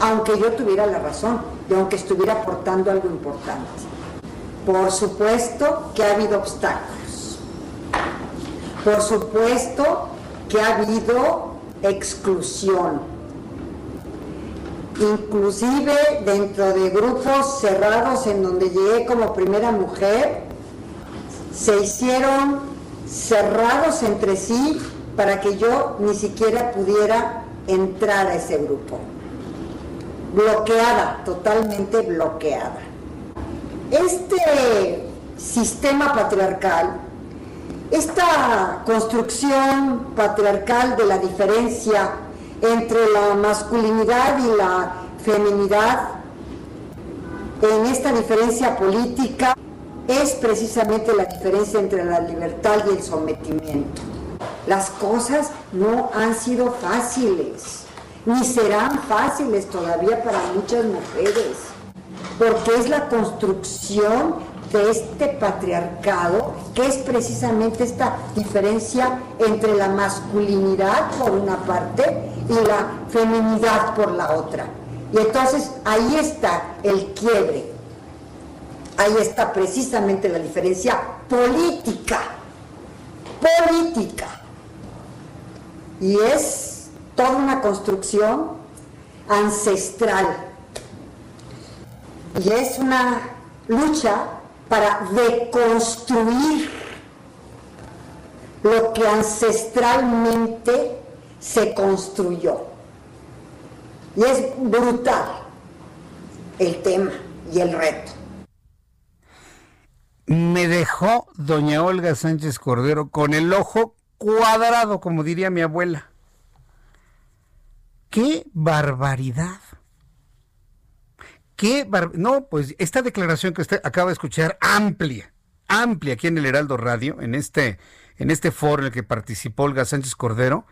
aunque yo tuviera la razón y aunque estuviera aportando algo importante. Por supuesto que ha habido obstáculos. Por supuesto que ha habido exclusión. Inclusive dentro de grupos cerrados en donde llegué como primera mujer, se hicieron cerrados entre sí para que yo ni siquiera pudiera entrar a ese grupo. Bloqueada, totalmente bloqueada. Este sistema patriarcal, esta construcción patriarcal de la diferencia entre la masculinidad y la feminidad, en esta diferencia política, es precisamente la diferencia entre la libertad y el sometimiento. Las cosas no han sido fáciles, ni serán fáciles todavía para muchas mujeres porque es la construcción de este patriarcado, que es precisamente esta diferencia entre la masculinidad por una parte y la feminidad por la otra. Y entonces ahí está el quiebre, ahí está precisamente la diferencia política, política. Y es toda una construcción ancestral y es una lucha para deconstruir lo que ancestralmente se construyó. Y es brutal el tema y el reto. Me dejó doña Olga Sánchez Cordero con el ojo cuadrado, como diría mi abuela. ¡Qué barbaridad! ¿Qué no, pues esta declaración que usted acaba de escuchar, amplia, amplia aquí en el Heraldo Radio, en este, en este foro en el que participó Olga Sánchez Cordero,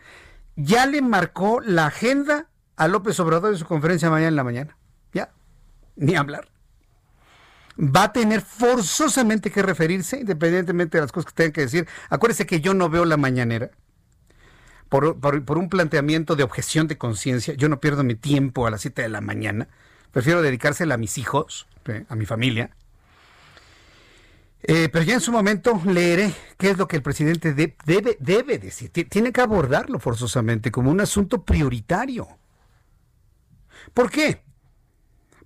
ya le marcó la agenda a López Obrador en su conferencia mañana en la mañana. Ya, ni hablar. Va a tener forzosamente que referirse, independientemente de las cosas que tenga que decir. Acuérdese que yo no veo la mañanera. Por, por, un planteamiento de objeción de conciencia, yo no pierdo mi tiempo a las 7 de la mañana. Prefiero dedicársela a mis hijos, a mi familia. Eh, pero ya en su momento leeré qué es lo que el presidente debe, debe decir. Tiene que abordarlo forzosamente como un asunto prioritario. ¿Por qué?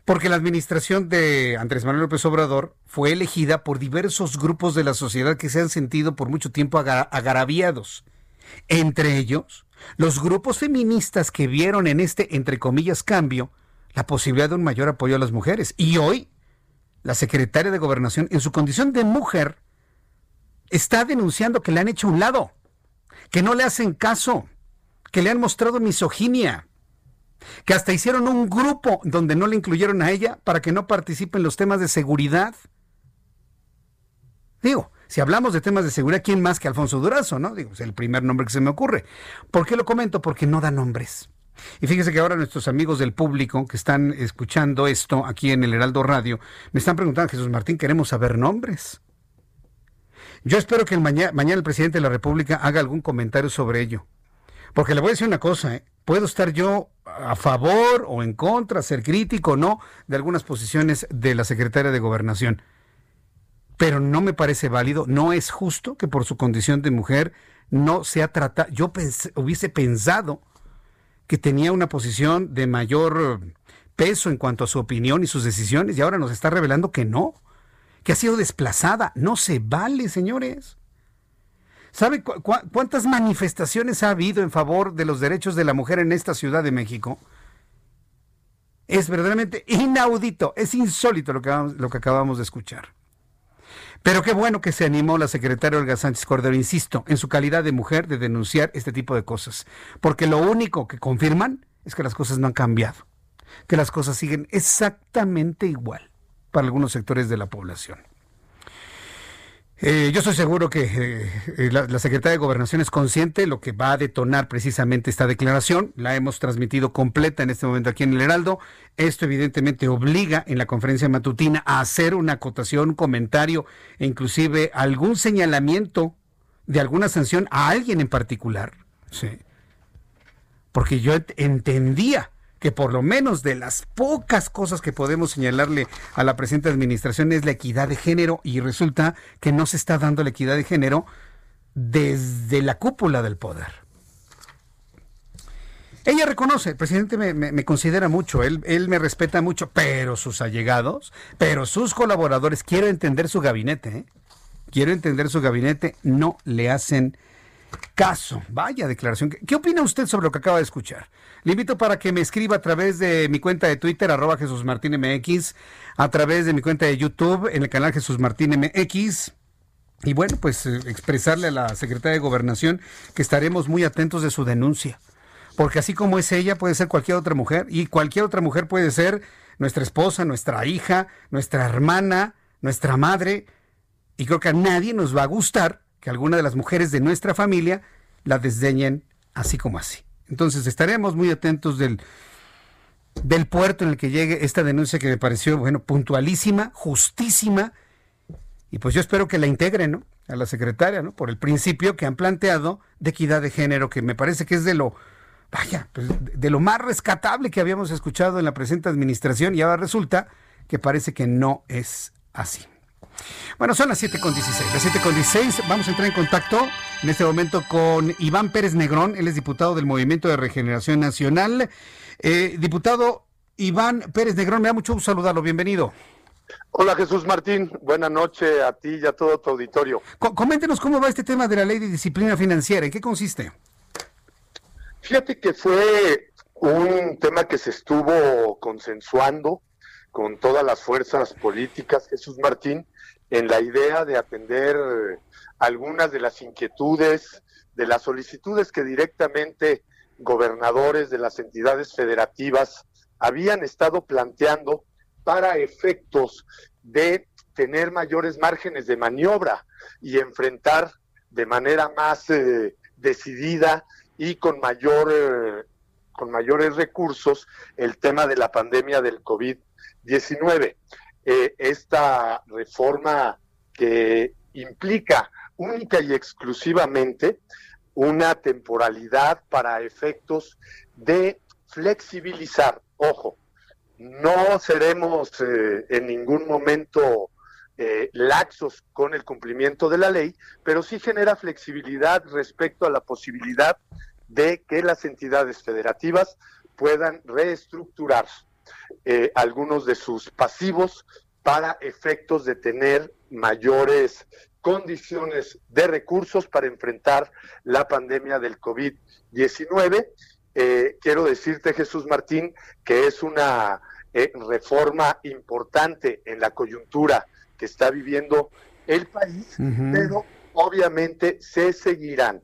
Porque la administración de Andrés Manuel López Obrador fue elegida por diversos grupos de la sociedad que se han sentido por mucho tiempo agraviados. Entre ellos, los grupos feministas que vieron en este, entre comillas, cambio, la posibilidad de un mayor apoyo a las mujeres. Y hoy la secretaria de Gobernación, en su condición de mujer, está denunciando que le han hecho un lado, que no le hacen caso, que le han mostrado misoginia, que hasta hicieron un grupo donde no le incluyeron a ella para que no participe en los temas de seguridad. Digo, si hablamos de temas de seguridad, ¿quién más que Alfonso Durazo, no? Digo, es el primer nombre que se me ocurre. ¿Por qué lo comento? Porque no da nombres. Y fíjese que ahora nuestros amigos del público que están escuchando esto aquí en el Heraldo Radio me están preguntando, Jesús Martín, queremos saber nombres. Yo espero que mañana, mañana el presidente de la República haga algún comentario sobre ello. Porque le voy a decir una cosa, ¿eh? puedo estar yo a favor o en contra, ser crítico o no de algunas posiciones de la secretaria de Gobernación. Pero no me parece válido, no es justo que por su condición de mujer no sea tratada. Yo hubiese pensado que tenía una posición de mayor peso en cuanto a su opinión y sus decisiones y ahora nos está revelando que no, que ha sido desplazada. No se vale, señores. ¿Sabe cuántas manifestaciones ha habido en favor de los derechos de la mujer en esta Ciudad de México? Es verdaderamente inaudito, es insólito lo que, lo que acabamos de escuchar. Pero qué bueno que se animó la secretaria Olga Sánchez Cordero, insisto, en su calidad de mujer, de denunciar este tipo de cosas. Porque lo único que confirman es que las cosas no han cambiado, que las cosas siguen exactamente igual para algunos sectores de la población. Eh, yo estoy seguro que eh, la, la, Secretaría de Gobernación es consciente de lo que va a detonar precisamente esta declaración. La hemos transmitido completa en este momento aquí en el Heraldo. Esto evidentemente obliga en la conferencia matutina a hacer una acotación, un comentario e inclusive algún señalamiento de alguna sanción a alguien en particular. Sí. Porque yo entendía que por lo menos de las pocas cosas que podemos señalarle a la presente administración es la equidad de género y resulta que no se está dando la equidad de género desde la cúpula del poder. Ella reconoce, el presidente me, considera mucho, él, él, me respeta mucho, pero sus allegados, pero sus colaboradores, quiero entender su gabinete, ¿eh? quiero entender su gabinete, no le hacen caso. Vaya declaración. ¿Qué opina usted sobre lo que acaba de escuchar? Le invito para que me escriba a través de mi cuenta de Twitter, arroba Jesús Martín MX, a través de mi cuenta de YouTube, en el canal Jesús Martín MX. Y bueno, pues eh, expresarle a la secretaria de Gobernación que estaremos muy atentos de su denuncia. Porque así como es ella, puede ser cualquier otra mujer. Y cualquier otra mujer puede ser nuestra esposa, nuestra hija, nuestra hermana, nuestra madre. Y creo que a nadie nos va a gustar que alguna de las mujeres de nuestra familia la desdeñen así como así. Entonces estaremos muy atentos del, del puerto en el que llegue esta denuncia que me pareció, bueno, puntualísima, justísima, y pues yo espero que la integren, ¿no? A la secretaria, ¿no? Por el principio que han planteado de equidad de género, que me parece que es de lo, vaya, pues, de lo más rescatable que habíamos escuchado en la presente administración y ahora resulta que parece que no es así. Bueno, son las 7.16. Las 7.16, vamos a entrar en contacto en este momento con Iván Pérez Negrón, él es diputado del Movimiento de Regeneración Nacional. Eh, diputado Iván Pérez Negrón, me da mucho gusto saludarlo, bienvenido. Hola Jesús Martín, buena noche a ti y a todo tu auditorio. coméntenos cómo va este tema de la ley de disciplina financiera, ¿en qué consiste? Fíjate que fue un tema que se estuvo consensuando con todas las fuerzas políticas, Jesús Martín, en la idea de atender algunas de las inquietudes, de las solicitudes que directamente gobernadores de las entidades federativas habían estado planteando para efectos de tener mayores márgenes de maniobra y enfrentar de manera más eh, decidida y con mayor eh, con mayores recursos el tema de la pandemia del COVID-19. Eh, esta reforma que implica única y exclusivamente una temporalidad para efectos de flexibilizar, ojo, no seremos eh, en ningún momento eh, laxos con el cumplimiento de la ley, pero sí genera flexibilidad respecto a la posibilidad de que las entidades federativas puedan reestructurar eh, algunos de sus pasivos para efectos de tener mayores condiciones de recursos para enfrentar la pandemia del COVID-19. quiero decirte, Jesús Martín, que es una eh, reforma importante en la coyuntura que está viviendo el país, pero obviamente se seguirán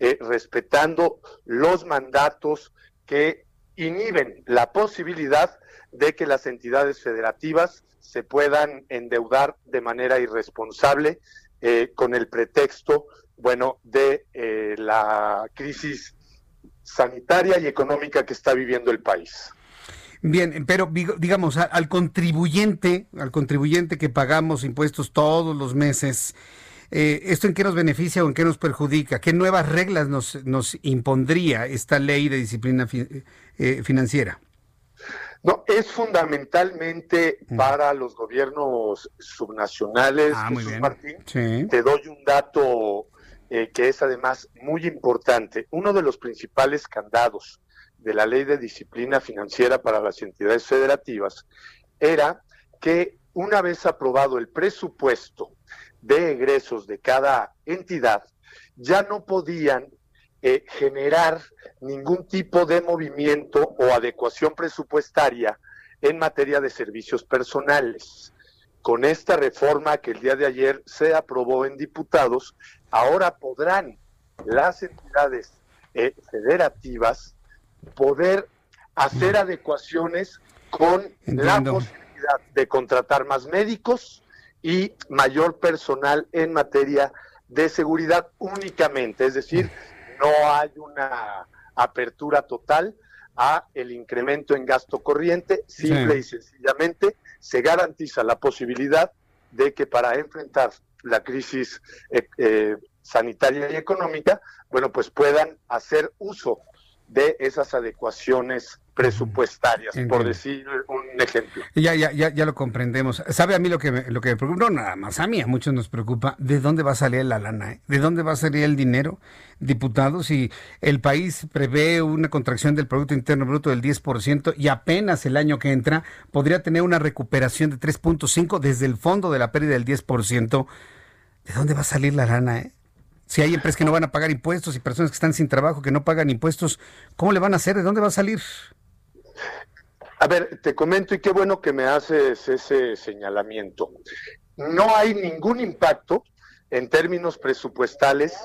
eh, respetando los mandatos que inhiben la posibilidad de que las entidades federativas se puedan endeudar de manera irresponsable eh, con el pretexto, bueno, de la crisis sanitaria y económica que está viviendo el país. Bien, pero digamos, al contribuyente, al contribuyente que pagamos impuestos todos los meses, eh, ¿esto en qué nos beneficia o en qué nos perjudica? ¿Qué nuevas reglas nos, nos impondría esta ley de disciplina eh, financiera? No, es fundamentalmente mm. para los gobiernos subnacionales. Ah, Jesús Martín, te doy un dato eh, que es además muy importante. Uno de los principales candados de la ley de disciplina financiera para las entidades federativas era que una vez aprobado el presupuesto de egresos de cada entidad, ya no podían eh, generar ningún tipo de movimiento o adecuación presupuestaria en materia de servicios personales. Con esta reforma que el día de ayer se aprobó en diputados, ahora podrán las entidades eh, federativas poder hacer adecuaciones con la posibilidad de contratar más médicos y mayor personal en materia de seguridad únicamente, es decir, no hay una apertura total a el incremento en gasto corriente, simple y sencillamente se garantiza la posibilidad de que para enfrentar la crisis eh, eh, sanitaria y económica, bueno, pues puedan hacer uso de esas adecuaciones presupuestarias, por decir un ejemplo. Ya, ya, ya, ya lo comprendemos. ¿Sabe a mí lo que me, lo que me preocupa? No, nada más a mí, a muchos nos preocupa. ¿De dónde va a salir la lana? Eh? ¿De dónde va a salir el dinero? Diputados, si el país prevé una contracción del Producto Interno Bruto del 10% y apenas el año que entra podría tener una recuperación de 3.5 desde el fondo de la pérdida del 10%, ¿de dónde va a salir la lana? Eh? Si hay empresas que no van a pagar impuestos y personas que están sin trabajo que no pagan impuestos, ¿cómo le van a hacer? ¿De dónde va a salir? A ver, te comento y qué bueno que me haces ese señalamiento. No hay ningún impacto en términos presupuestales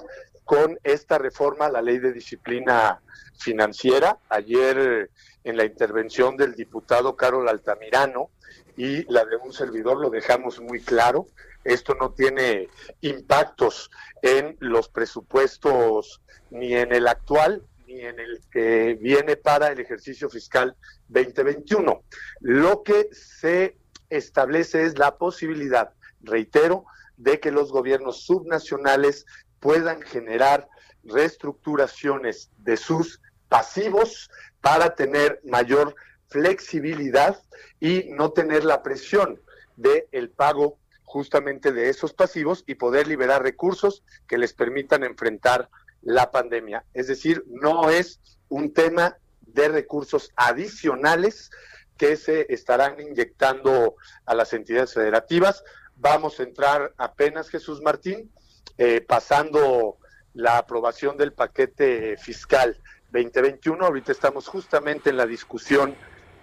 con esta reforma a la ley de disciplina financiera. Ayer en la intervención del diputado Carol Altamirano y la de un servidor lo dejamos muy claro. Esto no tiene impactos en los presupuestos ni en el actual ni en el que viene para el ejercicio fiscal 2021. Lo que se establece es la posibilidad, reitero, de que los gobiernos subnacionales puedan generar reestructuraciones de sus pasivos para tener mayor flexibilidad y no tener la presión del el pago justamente de esos pasivos y poder liberar recursos que les permitan enfrentar la pandemia. Es decir, no es un tema de recursos adicionales que se estarán inyectando a las entidades federativas. Vamos a entrar apenas, Jesús Martín, eh, pasando la aprobación del paquete fiscal 2021. Ahorita estamos justamente en la discusión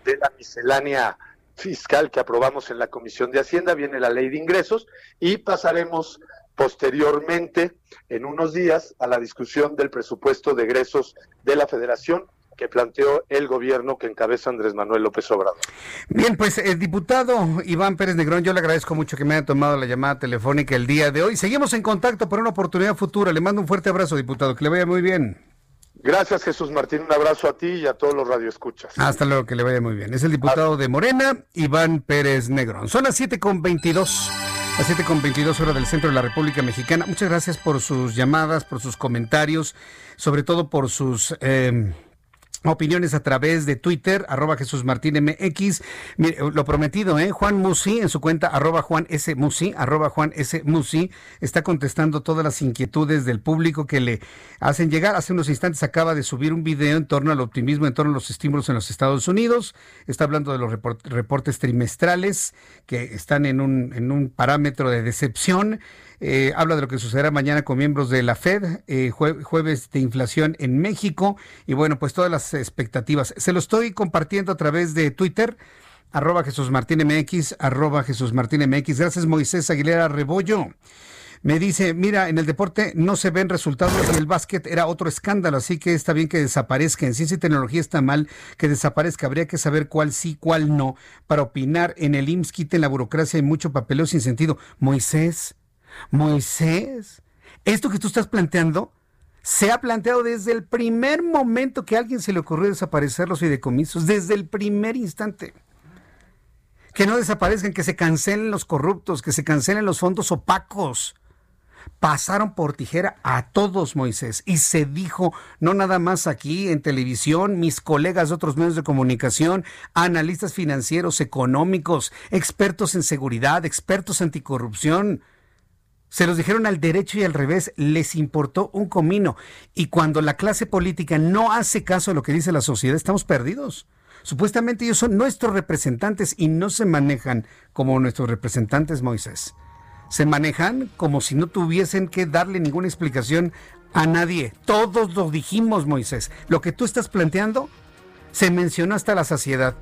de la miscelánea fiscal que aprobamos en la Comisión de Hacienda, viene la ley de ingresos y pasaremos posteriormente, en unos días, a la discusión del presupuesto de egresos de la Federación que planteó el gobierno que encabeza Andrés Manuel López Obrador. Bien, pues el diputado Iván Pérez Negrón, yo le agradezco mucho que me haya tomado la llamada telefónica el día de hoy. Seguimos en contacto para una oportunidad futura. Le mando un fuerte abrazo, diputado, que le vaya muy bien. Gracias, Jesús Martín. Un abrazo a ti y a todos los radioescuchas. Hasta luego, que le vaya muy bien. Es el diputado de Morena, Iván Pérez Negrón. Son las 7 con 22. Las 7 con 22 horas del centro de la República Mexicana. Muchas gracias por sus llamadas, por sus comentarios, sobre todo por sus... Eh, opiniones a través de Twitter, arroba Jesús Martín MX. lo prometido, ¿eh? Juan Musi en su cuenta, arroba Juan S. Musi, arroba Juan S. Musi, está contestando todas las inquietudes del público que le hacen llegar. Hace unos instantes acaba de subir un video en torno al optimismo, en torno a los estímulos en los Estados Unidos. Está hablando de los reportes trimestrales que están en un, en un parámetro de decepción. Eh, habla de lo que sucederá mañana con miembros de la Fed, eh, jueves de inflación en México y bueno, pues todas las expectativas. Se lo estoy compartiendo a través de Twitter, arroba Jesús Martín MX, arroba Jesús Martín MX. Gracias Moisés Aguilera Rebollo. Me dice, mira, en el deporte no se ven resultados y el básquet era otro escándalo, así que está bien que desaparezca. En ciencia y tecnología está mal que desaparezca. Habría que saber cuál sí, cuál no. Para opinar, en el IMSS quiten la burocracia y mucho papeleo sin sentido. Moisés, Moisés, esto que tú estás planteando se ha planteado desde el primer momento que a alguien se le ocurrió desaparecer los fideicomisos, desde el primer instante. Que no desaparezcan, que se cancelen los corruptos, que se cancelen los fondos opacos. Pasaron por tijera a todos, Moisés, y se dijo, no nada más aquí en televisión, mis colegas de otros medios de comunicación, analistas financieros, económicos, expertos en seguridad, expertos anticorrupción, se los dijeron al derecho y al revés, les importó un comino. Y cuando la clase política no hace caso a lo que dice la sociedad, estamos perdidos. Supuestamente ellos son nuestros representantes y no se manejan como nuestros representantes, Moisés. Se manejan como si no tuviesen que darle ninguna explicación a nadie. Todos lo dijimos, Moisés. Lo que tú estás planteando se mencionó hasta la saciedad.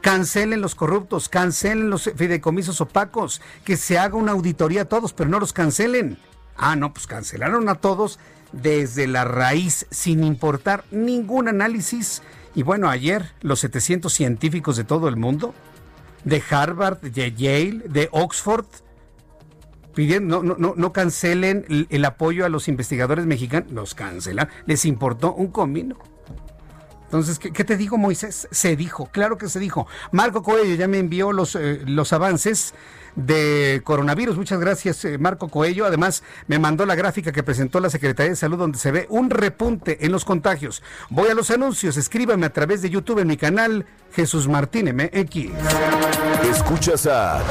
Cancelen los corruptos, cancelen los fideicomisos opacos, que se haga una auditoría a todos, pero no los cancelen. Ah, no, pues cancelaron a todos desde la raíz, sin importar ningún análisis. Y bueno, ayer los 700 científicos de todo el mundo, de Harvard, de Yale, de Oxford, pidieron, no, no, no cancelen el, el apoyo a los investigadores mexicanos, los cancelan, les importó un comino. Entonces, ¿qué, te digo, Moisés? Se dijo, claro que se dijo. Marco Coello ya me envió los, eh, los avances de coronavirus. Muchas gracias, eh, Marco Coello. Además, me mandó la gráfica que presentó la Secretaría de Salud donde se ve un repunte en los contagios. Voy a los anuncios. Escríbame a través de YouTube en mi canal Jesús Martín MX. Escuchas a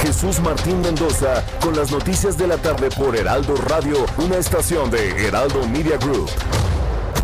Jesús Martín Mendoza con las noticias de la tarde por Heraldo Radio, una estación de Heraldo Media Group.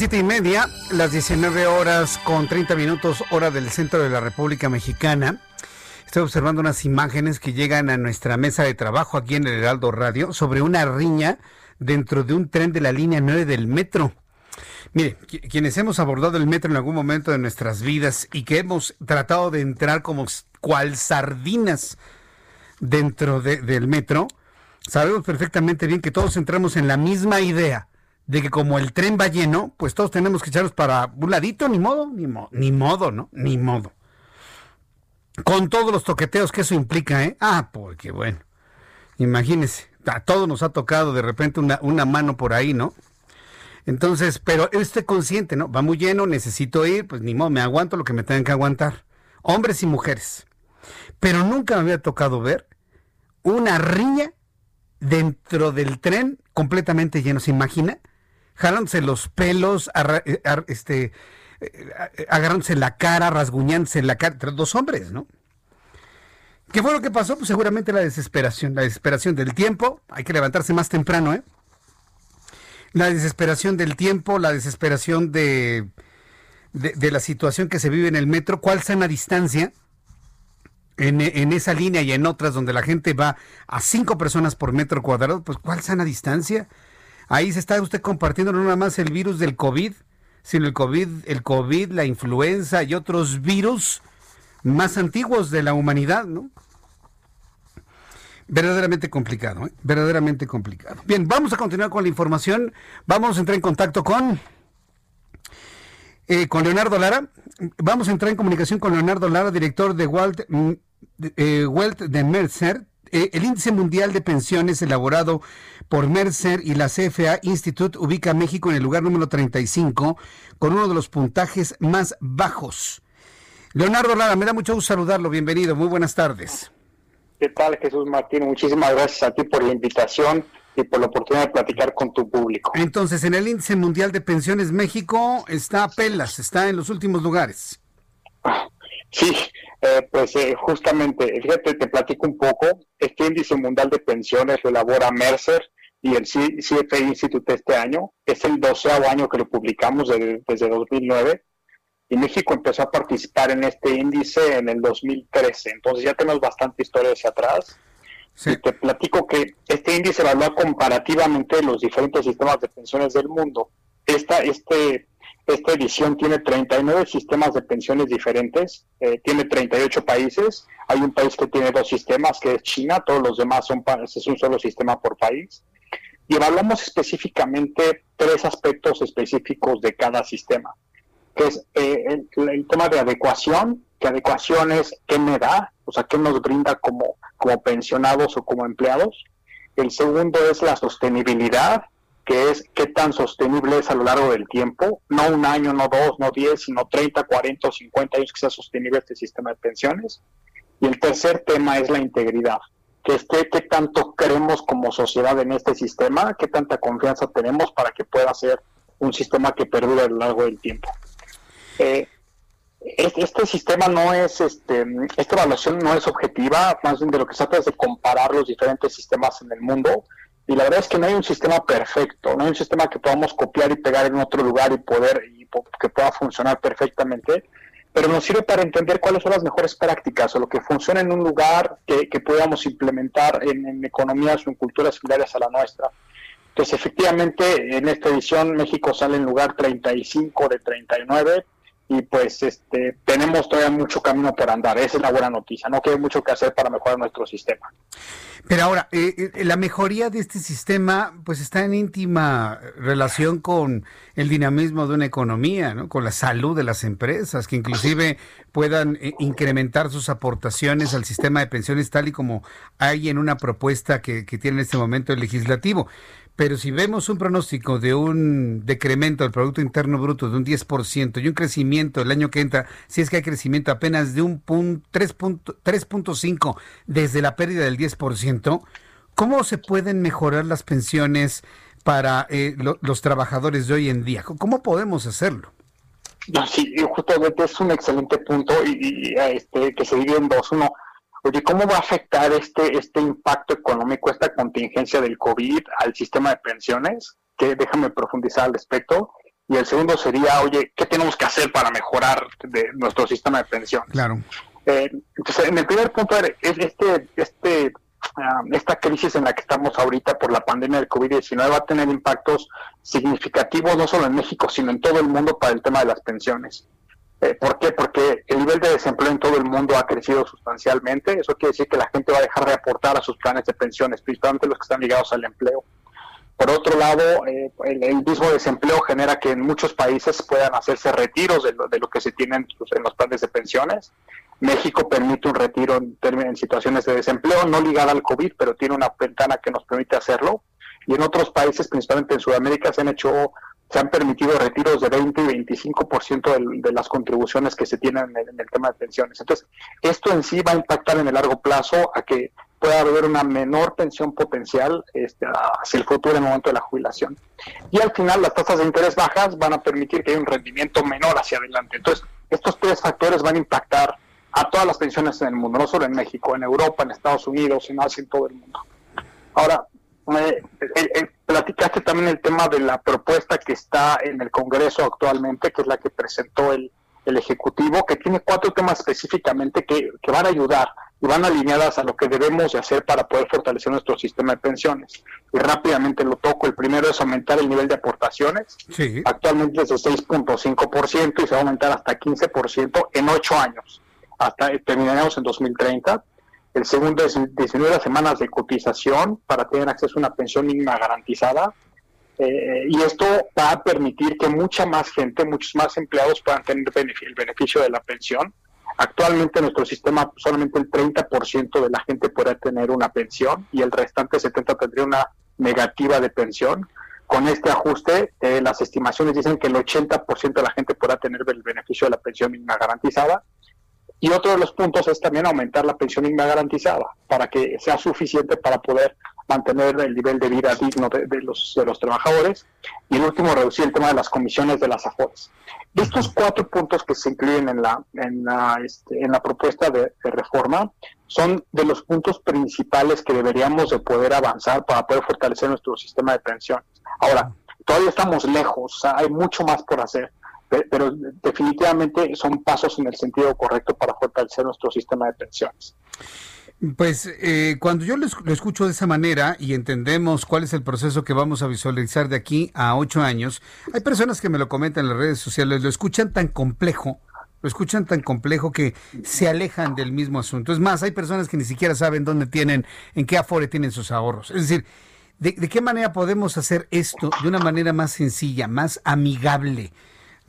Siete y media, las 19 horas con 30 minutos, hora del centro de la República Mexicana. Estoy observando unas imágenes que llegan a nuestra mesa de trabajo aquí en el Heraldo Radio sobre una riña dentro de un tren de la línea 9 del metro. Mire, quienes hemos abordado el metro en algún momento de nuestras vidas y que hemos tratado de entrar como cual sardinas dentro del metro, sabemos perfectamente bien que todos entramos en la misma idea de que como el tren va lleno, pues todos tenemos que echarnos para un ladito, ni modo, ni, ni modo, ¿no? Ni modo. Con todos los toqueteos que eso implica, ¿eh? Ah, porque bueno, imagínense, a todos nos ha tocado de repente una, una mano por ahí, ¿no? Entonces, pero estoy consciente, ¿no? Va muy lleno, necesito ir, pues ni modo, me aguanto lo que me tengan que aguantar. Hombres y mujeres. Pero nunca me había tocado ver una riña dentro del tren completamente lleno. ¿Se imagina? Jalándose los pelos, eh, este, eh, agarrándose la cara, rasguñándose la cara, dos hombres, ¿no? ¿Qué fue lo que pasó? Pues seguramente la desesperación, la desesperación del tiempo, hay que levantarse más temprano, ¿eh? La desesperación del tiempo, la desesperación de, de, la situación que se vive en el metro, cuál sana distancia en, en, esa línea y en otras donde la gente va a cinco personas por metro cuadrado, pues cuál sana distancia. Ahí se está usted compartiendo no nada más el virus del COVID, sino el COVID, el COVID, la influenza y otros virus más antiguos de la humanidad, ¿no? Verdaderamente complicado, ¿eh? verdaderamente complicado. Bien, vamos a continuar con la información. Vamos a entrar en contacto con eh, con Leonardo Lara. Vamos a entrar en comunicación con Leonardo Lara, director de Walt, mm, eh, Wealth de Mercer, eh, el índice mundial de pensiones elaborado por Mercer y la CFA Institute ubica a México en el lugar número 35 con uno de los puntajes más bajos. Leonardo Lara, me da mucho gusto saludarlo. Bienvenido. Muy buenas tardes. ¿Qué tal, Jesús Martín? Muchísimas gracias a ti por la invitación y por la oportunidad de platicar con tu público. Entonces, en el índice mundial de pensiones, México está a pelas, está en los últimos lugares. Sí, eh, pues eh, justamente, fíjate, te platico un poco. Este índice mundial de pensiones lo elabora Mercer y el CFA Institute este año. Es el doceavo año que lo publicamos desde 2009. Y México empezó a participar en este índice en el 2013. Entonces ya tenemos bastante historia hacia atrás. Y te platico que este índice evalúa comparativamente los diferentes sistemas de pensiones del mundo. Esta, este esta edición tiene 39 sistemas de pensiones diferentes, eh, tiene 38 países. Hay un país que tiene dos sistemas, que es China, todos los demás son es un solo sistema por país. Y evaluamos específicamente tres aspectos específicos de cada sistema, que es eh, el, tema de adecuación, que adecuación es qué me da, o sea, qué nos brinda como, como pensionados o como empleados. El segundo es la sostenibilidad, que es qué tan sostenible es a lo largo del tiempo, no un año, no dos, no diez, sino 30, 40 o 50 años que sea sostenible este sistema de pensiones. Y el tercer tema es la integridad, que es qué, tanto creemos como sociedad en este sistema, qué tanta confianza tenemos para que pueda ser un sistema que perdure a lo largo del tiempo. Eh, este, sistema no es, este, esta evaluación no es objetiva, más bien de lo que se trata es de comparar los diferentes sistemas en el mundo y la verdad es que no hay un sistema perfecto, no hay un sistema que podamos copiar y pegar en otro lugar y poder y que pueda funcionar perfectamente, pero nos sirve para entender cuáles son las mejores prácticas o lo que funciona en un lugar que, que podamos implementar en, en, economías o en culturas similares a la nuestra. Entonces, efectivamente, en esta edición México sale en lugar 35 de 39 y pues este tenemos todavía mucho camino por andar. Esa es la buena noticia. No queda mucho que hacer para mejorar nuestro sistema. Pero ahora, eh, eh, la mejoría de este sistema pues está en íntima relación con el dinamismo de una economía, ¿no? con la salud de las empresas, que inclusive puedan eh, incrementar sus aportaciones al sistema de pensiones tal y como hay en una propuesta que, que tiene en este momento el legislativo. Pero si vemos un pronóstico de un decremento del Producto Interno Bruto de un 10% y un crecimiento el año que entra, si es que hay crecimiento apenas de un 3.5 desde la pérdida del 10%, ¿cómo se pueden mejorar las pensiones para eh, los trabajadores de hoy en día? ¿Cómo podemos hacerlo? sí, justamente es un excelente punto y, este, que se divide en dos. Uno, oye, ¿cómo va a afectar este, este impacto económico, esta contingencia del COVID al sistema de pensiones? Que déjame profundizar al respecto. Y el segundo sería, oye, ¿qué tenemos que hacer para mejorar de nuestro sistema de pensiones? Claro. Eh, entonces, en el primer punto es este, este, ah, esta crisis en la que estamos ahorita por la pandemia del COVID-19 va a tener impactos significativos no solo en México, sino en todo el mundo para el tema de las pensiones. Eh, ¿Por qué? Porque el nivel de desempleo en todo el mundo ha crecido sustancialmente. Eso quiere decir que la gente va a dejar de aportar a sus planes de pensiones, principalmente los que están ligados al empleo. Por otro lado, eh, el, mismo desempleo genera que en muchos países puedan hacerse retiros de lo, que se tienen pues, en los planes de pensiones. México permite un retiro en, en situaciones de desempleo, no ligada al COVID, pero tiene una ventana que nos permite hacerlo. Y en otros países, principalmente en Sudamérica, se han hecho se han permitido retiros de 20 y 25% de, de las contribuciones que se tienen en el, tema de pensiones. Entonces, esto en sí va a impactar en el largo plazo a que pueda haber una menor pensión potencial este, hacia el futuro en el momento de la jubilación. Y al final, las tasas de interés bajas van a permitir que haya un rendimiento menor hacia adelante. Entonces, estos tres factores van a impactar a todas las pensiones en el mundo, no solo en México, en Europa, en Estados Unidos, en Asia, en todo el mundo. Ahora, eh, platicaste también el tema de la propuesta que está en el Congreso actualmente, que es la que presentó el, el Ejecutivo, que tiene cuatro temas específicamente que, que, van a ayudar y van alineadas a lo que debemos de hacer para poder fortalecer nuestro sistema de pensiones. Y rápidamente lo toco. El primero es aumentar el nivel de aportaciones. Actualmente es de 6.5% y se va a aumentar hasta 15% en ocho años. Hasta terminaremos en 2030. El segundo es 19 semanas de cotización para tener acceso a una pensión mínima garantizada. Eh, y esto va a permitir que mucha más gente, muchos más empleados puedan tener el beneficio de la pensión. Actualmente en nuestro sistema solamente el 30% de la gente podrá tener una pensión y el restante 70% tendría una negativa de pensión. Con este ajuste, eh, las estimaciones dicen que el 80% de la gente podrá tener el beneficio de la pensión mínima garantizada y otro de los puntos es también aumentar la pensión mínima garantizada para que sea suficiente para poder mantener el nivel de vida digno de, los, de los trabajadores. Y el último, reducir el tema de las comisiones de las AFORES. Estos cuatro puntos que se incluyen en la, en la, este, en la propuesta de, reforma son de los puntos principales que deberíamos de poder avanzar para poder fortalecer nuestro sistema de pensiones. Ahora, todavía estamos lejos, hay mucho más por hacer pero definitivamente son pasos en el sentido correcto para fortalecer nuestro sistema de pensiones. Pues eh, cuando yo lo, escucho de esa manera y entendemos cuál es el proceso que vamos a visualizar de aquí a ocho años, hay personas que me lo comentan en las redes sociales, lo escuchan tan complejo, lo escuchan tan complejo que se alejan del mismo asunto. Es más, hay personas que ni siquiera saben dónde tienen, en qué afore tienen sus ahorros. Es decir, ¿de, de qué manera podemos hacer esto de una manera más sencilla, más amigable?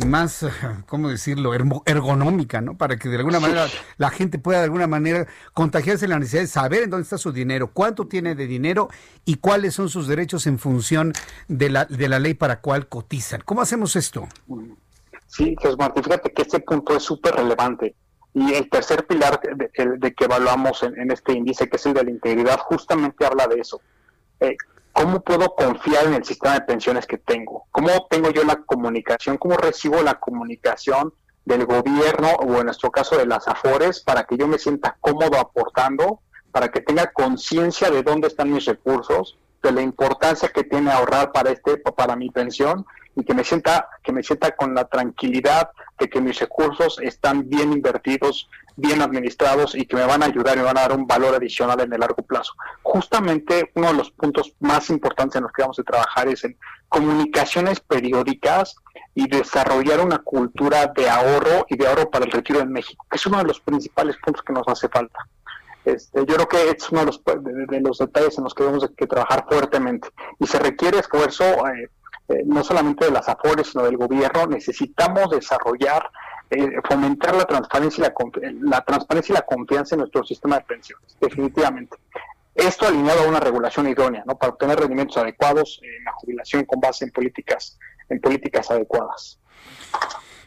Más, ¿cómo decirlo?, ergonómica, ¿no? Para que de alguna manera la gente pueda de alguna manera contagiarse la necesidad de saber en dónde está su dinero, cuánto tiene de dinero y cuáles son sus derechos en función de la, de la ley para cual cotizan. ¿Cómo hacemos esto? Sí, Jesús Martín, fíjate que este punto es súper relevante. Y el tercer pilar de, que evaluamos en, este índice, que es el de la integridad, justamente habla de eso. Eh, ¿Cómo puedo confiar en el sistema de pensiones que tengo? ¿Cómo tengo yo la comunicación? ¿Cómo recibo la comunicación del gobierno o en nuestro caso de las AFORES para que yo me sienta cómodo aportando, para que tenga conciencia de dónde están mis recursos, de la importancia que tiene ahorrar para este para mi pensión y que me sienta que me sienta con la tranquilidad de que mis recursos están bien invertidos, bien administrados y que me van a ayudar y me van a dar un valor adicional en el largo plazo. Justamente uno de los puntos más importantes en los que vamos a trabajar es en comunicaciones periódicas y desarrollar una cultura de ahorro y de ahorro para el retiro en México, que es uno de los principales puntos que nos hace falta. Este, yo creo que es uno de los, de, los detalles en los que debemos que trabajar fuertemente y se requiere esfuerzo eh, eh, no solamente de las AFORES, sino del gobierno. Necesitamos desarrollar, eh, fomentar la transparencia, y la, la transparencia y la confianza en nuestro sistema de pensiones, definitivamente. Esto alineado a una regulación idónea, ¿no? Para obtener rendimientos adecuados en la jubilación con base en políticas, en políticas adecuadas.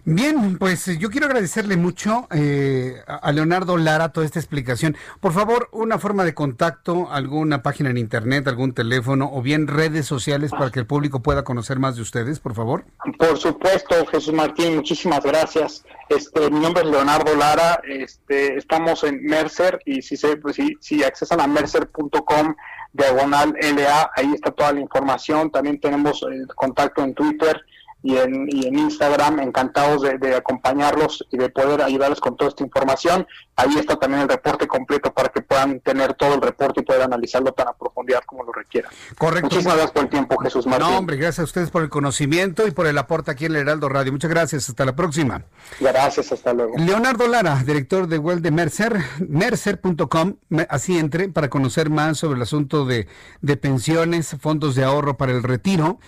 Bien, pues yo quiero agradecerle mucho eh, a Leonardo Lara toda esta explicación. Por favor, una forma de contacto, alguna página en internet, algún teléfono o bien redes sociales para que el público pueda conocer más de ustedes, por favor. Por supuesto, Jesús Martín, muchísimas gracias. Este, mi nombre es Leonardo Lara, este, estamos en Mercer y si se, pues, si, si accesan a mercer.com diagonal LA, ahí está toda la información. También tenemos el contacto en Twitter y en, y en Instagram, encantados de, acompañarlos y de poder ayudarles con toda esta información. Ahí está también el reporte completo para que puedan tener todo el reporte y poder analizarlo tan a profundidad como lo requieran. Correcto. Muchísimas gracias por el tiempo, Jesús Martín. No, hombre, gracias a ustedes por el conocimiento y por el aporte aquí en el Heraldo Radio. Muchas gracias, hasta la próxima. Gracias, hasta luego. Leonardo Lara, director de Well de Mercer, mercer.com, así entre para conocer más sobre el asunto de, de pensiones, fondos de ahorro para el retiro.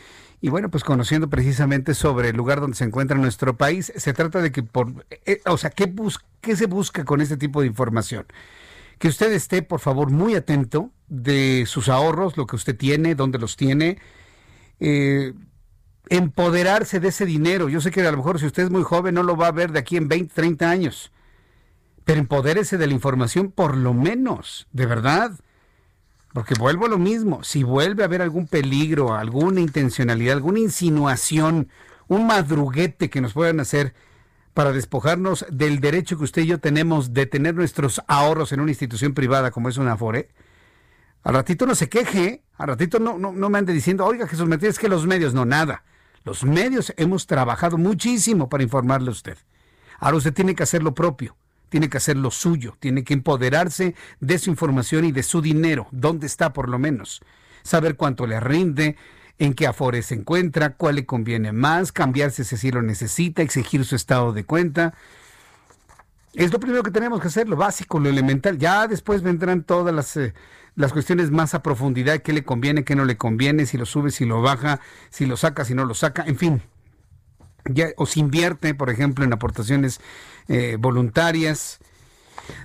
Y bueno, pues conociendo precisamente sobre el lugar donde se encuentra nuestro país, se trata de que por, eh, o sea, ¿qué, ¿qué se busca con este tipo de información? Que usted esté, por favor, muy atento de sus ahorros, lo que usted tiene, dónde los tiene, eh, empoderarse de ese dinero. Yo sé que a lo mejor si usted es muy joven no lo va a ver de aquí en 20, 30 años, pero empodérese de la información por lo menos, de verdad. Porque vuelvo a lo mismo, si vuelve a haber algún peligro, alguna intencionalidad, alguna insinuación, un madruguete que nos puedan hacer para despojarnos del derecho que usted y yo tenemos de tener nuestros ahorros en una institución privada como es una Afore, al ratito no se queje, al ratito no, no, no me ande diciendo, oiga Jesús Martínez, es que los medios, no, nada. Los medios hemos trabajado muchísimo para informarle a usted. Ahora usted tiene que hacer lo propio tiene que hacer lo suyo, tiene que empoderarse de su información y de su dinero, dónde está por lo menos, saber cuánto le rinde, en qué afore se encuentra, cuál le conviene más, cambiarse si así lo necesita, exigir su estado de cuenta. Es lo primero que tenemos que hacer, lo básico, lo elemental. Ya después vendrán todas las, eh, las cuestiones más a profundidad, qué le conviene, qué no le conviene, si lo sube, si lo baja, si lo saca, si no lo saca, en fin. Ya, o se invierte, por ejemplo, en aportaciones eh, voluntarias.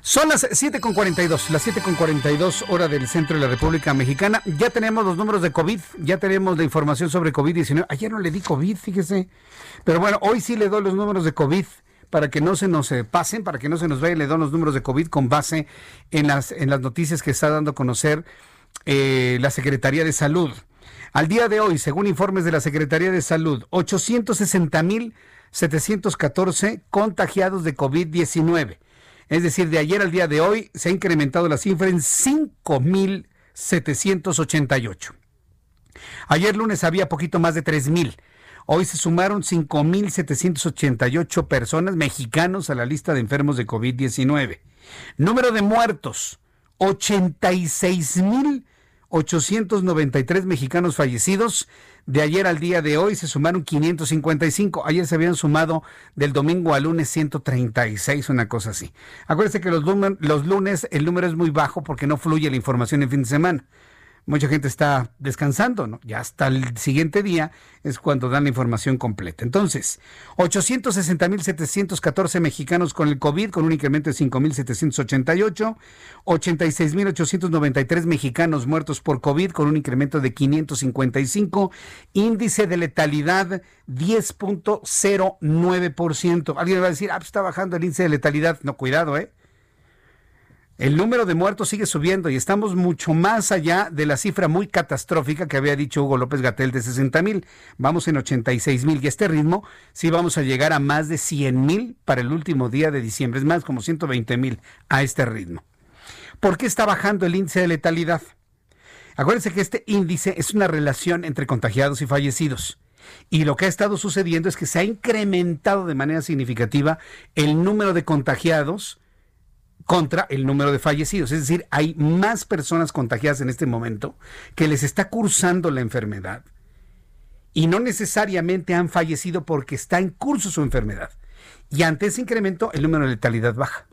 Son las 7.42, las 7.42 hora del centro de la República Mexicana. Ya tenemos los números de COVID, ya tenemos la información sobre COVID-19. Ayer no le di COVID, fíjese. Pero bueno, hoy sí le doy los números de COVID para que no se nos eh, pasen, para que no se nos vayan, le doy los números de COVID con base en las, en las noticias que está dando a conocer eh, la Secretaría de Salud. Al día de hoy, según informes de la Secretaría de Salud, 860 mil 714 contagiados de COVID-19. Es decir, de ayer al día de hoy se ha incrementado la cifra en 5.788. Ayer lunes había poquito más de 3.000. Hoy se sumaron 5.788 personas mexicanos a la lista de enfermos de COVID-19. Número de muertos, 86.000 893 mexicanos fallecidos. De ayer al día de hoy se sumaron 555. Ayer se habían sumado del domingo al lunes 136, una cosa así. Acuérdense que los, los lunes el número es muy bajo porque no fluye la información en fin de semana mucha gente está descansando, ¿no? Ya hasta el siguiente día es cuando dan la información completa. Entonces, 860.714 mexicanos con el COVID, con un incremento de 5.788, 86.893 mexicanos muertos por COVID, con un incremento de 555, índice de letalidad 10.09%. Alguien va a decir, ah, pues está bajando el índice de letalidad. No, cuidado, ¿eh? El número de muertos sigue subiendo y estamos mucho más allá de la cifra muy catastrófica que había dicho Hugo López Gatel de 60 mil. Vamos en 86 mil y este ritmo sí vamos a llegar a más de 100 mil para el último día de diciembre. Es más, como 120 mil a este ritmo. ¿Por qué está bajando el índice de letalidad? Acuérdense que este índice es una relación entre contagiados y fallecidos. Y lo que ha estado sucediendo es que se ha incrementado de manera significativa el número de contagiados contra el número de fallecidos. Es decir, hay más personas contagiadas en este momento que les está cursando la enfermedad y no necesariamente han fallecido porque está en curso su enfermedad. Y ante ese incremento, el número de letalidad baja.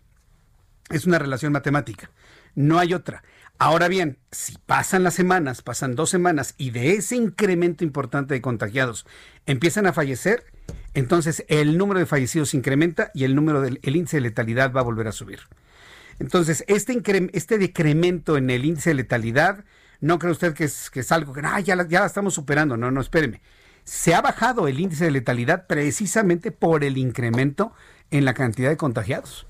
Es una relación matemática. No hay otra. Ahora bien, si pasan las semanas, pasan dos semanas y de ese incremento importante de contagiados empiezan a fallecer, entonces el número de fallecidos incrementa y el número del índice de letalidad va a volver a subir. Entonces, este, este decremento en el índice de letalidad, no cree usted que es, que es algo que ya, la, ya estamos superando. No, no, espéreme. Se ha bajado el índice de letalidad precisamente por el incremento en la cantidad de contagiados.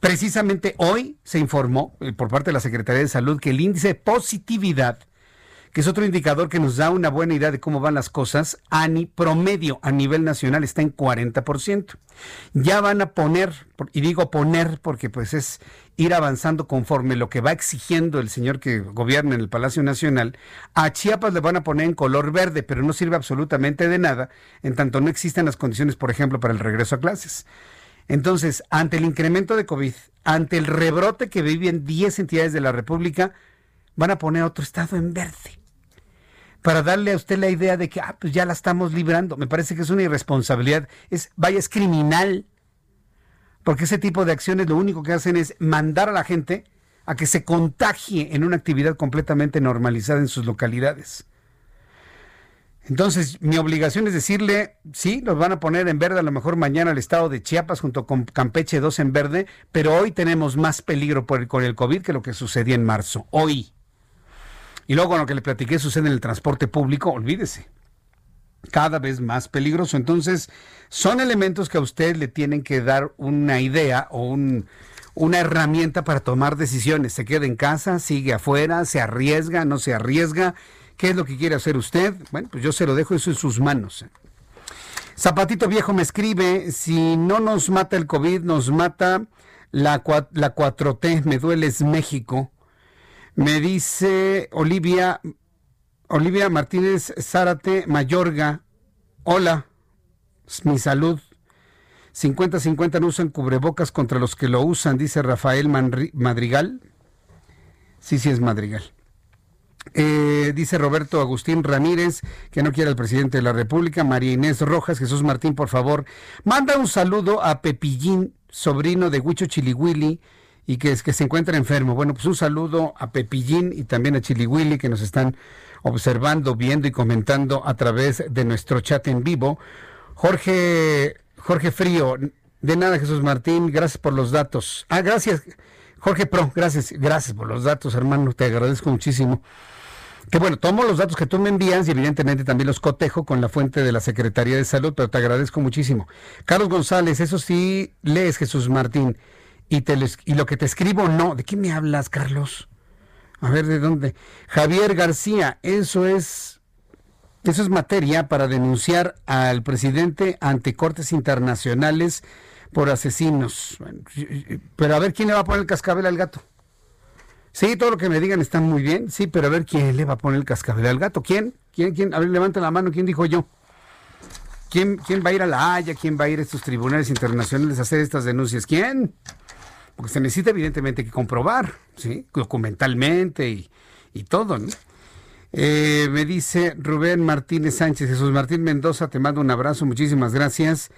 Precisamente hoy se informó eh, por parte de la Secretaría de Salud que el índice de positividad que es otro indicador que nos da una buena idea de cómo van las cosas, ANI promedio a nivel nacional está en 40%. Ya van a poner, y digo poner porque pues es ir avanzando conforme lo que va exigiendo el señor que gobierna en el Palacio Nacional, a Chiapas le van a poner en color verde, pero no sirve absolutamente de nada en tanto no existen las condiciones, por ejemplo, para el regreso a clases. Entonces, ante el incremento de COVID, ante el rebrote que viven 10 entidades de la República, van a poner otro estado en verde. Para darle a usted la idea de que, ah, pues ya la estamos librando. Me parece que es una irresponsabilidad. Es, vaya, es criminal. Porque ese tipo de acciones lo único que hacen es mandar a la gente a que se contagie en una actividad completamente normalizada en sus localidades. Entonces, mi obligación es decirle, sí, nos van a poner en verde a lo mejor mañana el estado de Chiapas junto con Campeche 2 en verde, pero hoy tenemos más peligro por el, con el COVID que lo que sucedía en marzo. Hoy. Y luego con lo que le platiqué sucede en el transporte público, olvídese. Cada vez más peligroso. Entonces, son elementos que a usted le tienen que dar una idea o una herramienta para tomar decisiones. Se queda en casa, sigue afuera, se arriesga, no se arriesga ¿Qué es lo que quiere hacer usted? Bueno, pues yo se lo dejo eso en sus manos. Zapatito Viejo me escribe, si no nos mata el COVID, nos mata la, la 4T, me duele es México. Me dice Olivia, Olivia Martínez Zárate Mayorga, hola, mi salud. 50-50 no usan cubrebocas contra los que lo usan, dice Rafael Madrigal. Sí, sí es Madrigal. Eh, dice Roberto Agustín Ramírez, que no quiere al presidente de la República. María Inés Rojas, Jesús Martín, por favor, manda un saludo a Pepillín, sobrino de Huicho Chilihuili, y que, es, que se encuentra enfermo. Bueno, pues un saludo a Pepillín y también a Chilihuili, que nos están observando, viendo y comentando a través de nuestro chat en vivo. Jorge, Jorge Frío, de nada, Jesús Martín, gracias por los datos. Ah, gracias. Jorge Pro, gracias, gracias por los datos, hermano, te agradezco muchísimo que bueno, tomo los datos que tú me envías y evidentemente también los cotejo con la fuente de la Secretaría de Salud, pero te agradezco muchísimo. Carlos González, eso sí, lees Jesús Martín y, te y lo que te escribo no. ¿De qué me hablas, Carlos? A ver, ¿de dónde? Javier García, eso es, eso es materia para denunciar al presidente ante cortes internacionales por asesinos. Pero a ver, ¿quién le va a poner el cascabel al gato? Sí, todo lo que me digan está muy bien, sí, pero a ver quién le va a poner el cascabel al gato. ¿Quién? ¿Quién? ¿Quién? A ver, levanta la mano, ¿quién dijo yo? ¿Quién, ¿Quién va a ir a la Haya? ¿Quién va a ir a estos tribunales internacionales a hacer estas denuncias? ¿Quién? Porque se necesita evidentemente que comprobar, ¿sí? Documentalmente y, y todo, ¿no? Eh, me dice Rubén Martínez Sánchez, Jesús Martín Mendoza, te mando un abrazo, muchísimas gracias.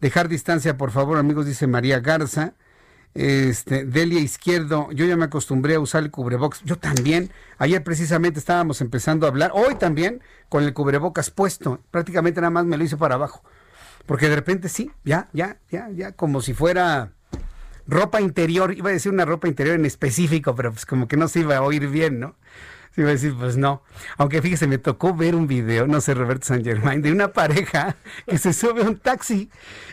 Dejar distancia, por favor, amigos, dice María Garza. Este, Delia Izquierdo, yo ya me acostumbré a usar el cubrebocas. Yo también. Ayer precisamente estábamos empezando a hablar, hoy también, con el cubrebocas puesto. Prácticamente nada más me lo hice para abajo. Porque de repente sí, ya, ya, ya, ya, como si fuera ropa interior. Iba a decir una ropa interior en específico, pero pues como que no se iba a oír bien, ¿no? Sí, iba a decir, pues no. Aunque fíjese, me tocó ver un video, no sé, Roberto San Germain, de una pareja que se sube a un taxi.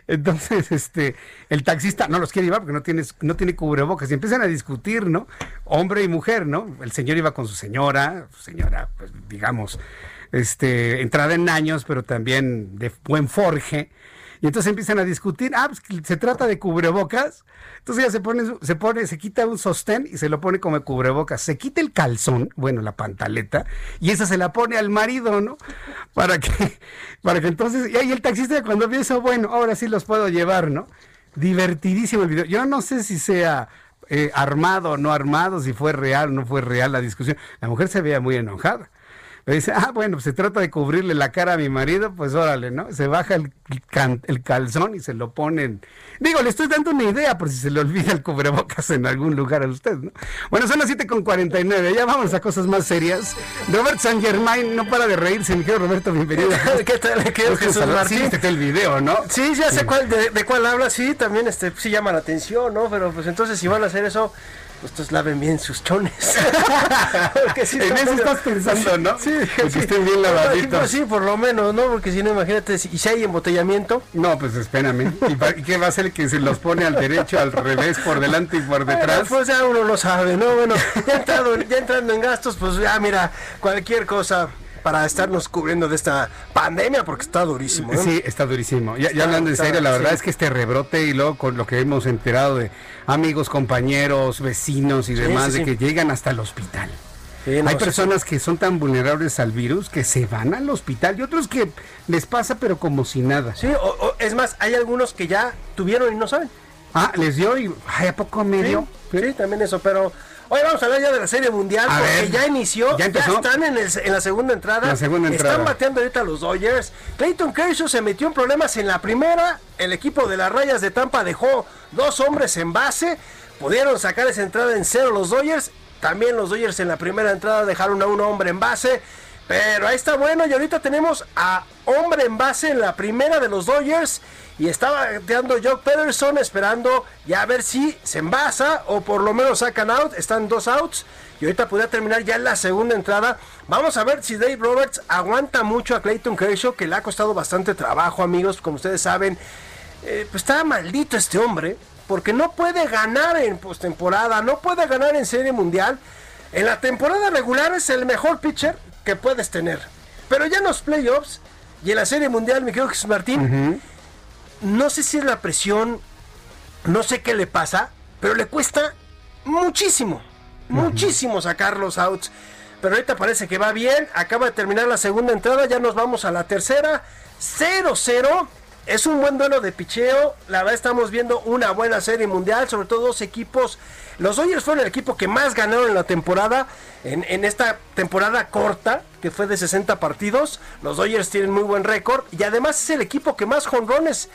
Entonces, este, el taxista no los quiere llevar porque no, tiene, no tiene cubrebocas. Y empiezan a discutir, ¿no? Hombre y mujer, ¿no? El señor iba con su señora, señora, pues digamos, este, entrada en años, pero también de buen forje. Y entonces empiezan a discutir, ah, pues se trata de cubrebocas. Entonces ya se pone, se pone, se quita un sostén y se lo pone como cubrebocas. Se quita el calzón, bueno, la pantaleta, y esa se la pone al marido, ¿no? Para que, para que entonces, y ahí el taxista cuando ve eso, bueno, ahora sí los puedo llevar, ¿no? Divertidísimo el video. Yo no sé si sea eh, armado o no armado, si fue real o no fue real la discusión. La mujer se veía muy enojada. Me dice, ah, bueno, pues se trata de cubrirle la cara a mi marido, pues órale, ¿no? Se baja el, el calzón y se lo ponen. Digo, le estoy dando una idea por si se le olvida el cubrebocas en algún lugar a usted, ¿no? Bueno, son las 7 con 49, ya vamos a cosas más serias. Robert San Germain no para de reírse, mi querido Roberto, bienvenido. ¿Qué tal? ¿Qué Jesús Martín? Sí, el video, ¿no? Sí, ya sé cuál, de, de, cuál habla, sí, también este, sí llama la atención, ¿no? Pero pues entonces si van a hacer eso pues laven bien sus chones. Porque si en eso estás pensando, ¿no? Sí, que estén bien lavaditos. Sí, por lo menos, ¿no? Porque si no, imagínate, ¿y si hay embotellamiento? No, pues espérame. ¿Y, qué va a ser que se los pone al derecho, al revés, por delante y por detrás? pues ya uno lo sabe, ¿no? Bueno, ya, entrado, ya entrando en gastos, pues ya mira, cualquier cosa para estarnos cubriendo de esta pandemia, porque está durísimo. Sí, está durísimo. Ya, hablando en serio, la verdad es que este rebrote y luego con lo que hemos enterado de amigos, compañeros, vecinos y demás, de que llegan hasta el hospital. Hay personas que son tan vulnerables al virus que se van al hospital y otros que les pasa pero como si nada. Sí, o, es más, hay algunos que ya tuvieron y no saben. Ah, les dio y ay, ¿a poco medio? sí, también eso, pero Hoy vamos a hablar ya de la Serie Mundial, porque ya inició, ya, están en, la segunda entrada. La segunda entrada. Están bateando ahorita los Dodgers. Clayton Kershaw se metió en problemas en la primera. El equipo de las rayas de Tampa dejó dos hombres en base. Pudieron sacar esa entrada en cero los Dodgers. También los Dodgers en la primera entrada dejaron a un hombre en base. Pero ahí está bueno y ahorita tenemos a hombre en base en la primera de los Dodgers y estaba bateando Jock Pederson esperando ya a ver si se envasa o por lo menos sacan out. Están dos outs y ahorita podría terminar ya la segunda entrada. Vamos a ver si Dave Roberts aguanta mucho a Clayton Kershaw, que le ha costado bastante trabajo, amigos. Como ustedes saben, eh, pues está maldito este hombre porque no puede ganar en postemporada, no puede ganar en Serie Mundial. En la temporada regular es el mejor pitcher que puedes tener. Pero ya en los playoffs y en la Serie Mundial, mi querido Jesús Martín, no sé si es la presión, no sé qué le pasa, pero le cuesta muchísimo, muchísimo sacar los outs. Pero ahorita parece que va bien, acaba de terminar la segunda entrada, ya nos vamos a la tercera. 0-0. Es un buen duelo de picheo. La verdad estamos viendo una buena serie mundial, sobre todo dos equipos. Los Dodgers fueron el equipo que más ganaron en la temporada, en, esta temporada corta, que fue de 60 partidos. Los Dodgers tienen muy buen récord y además es el equipo que más jonrones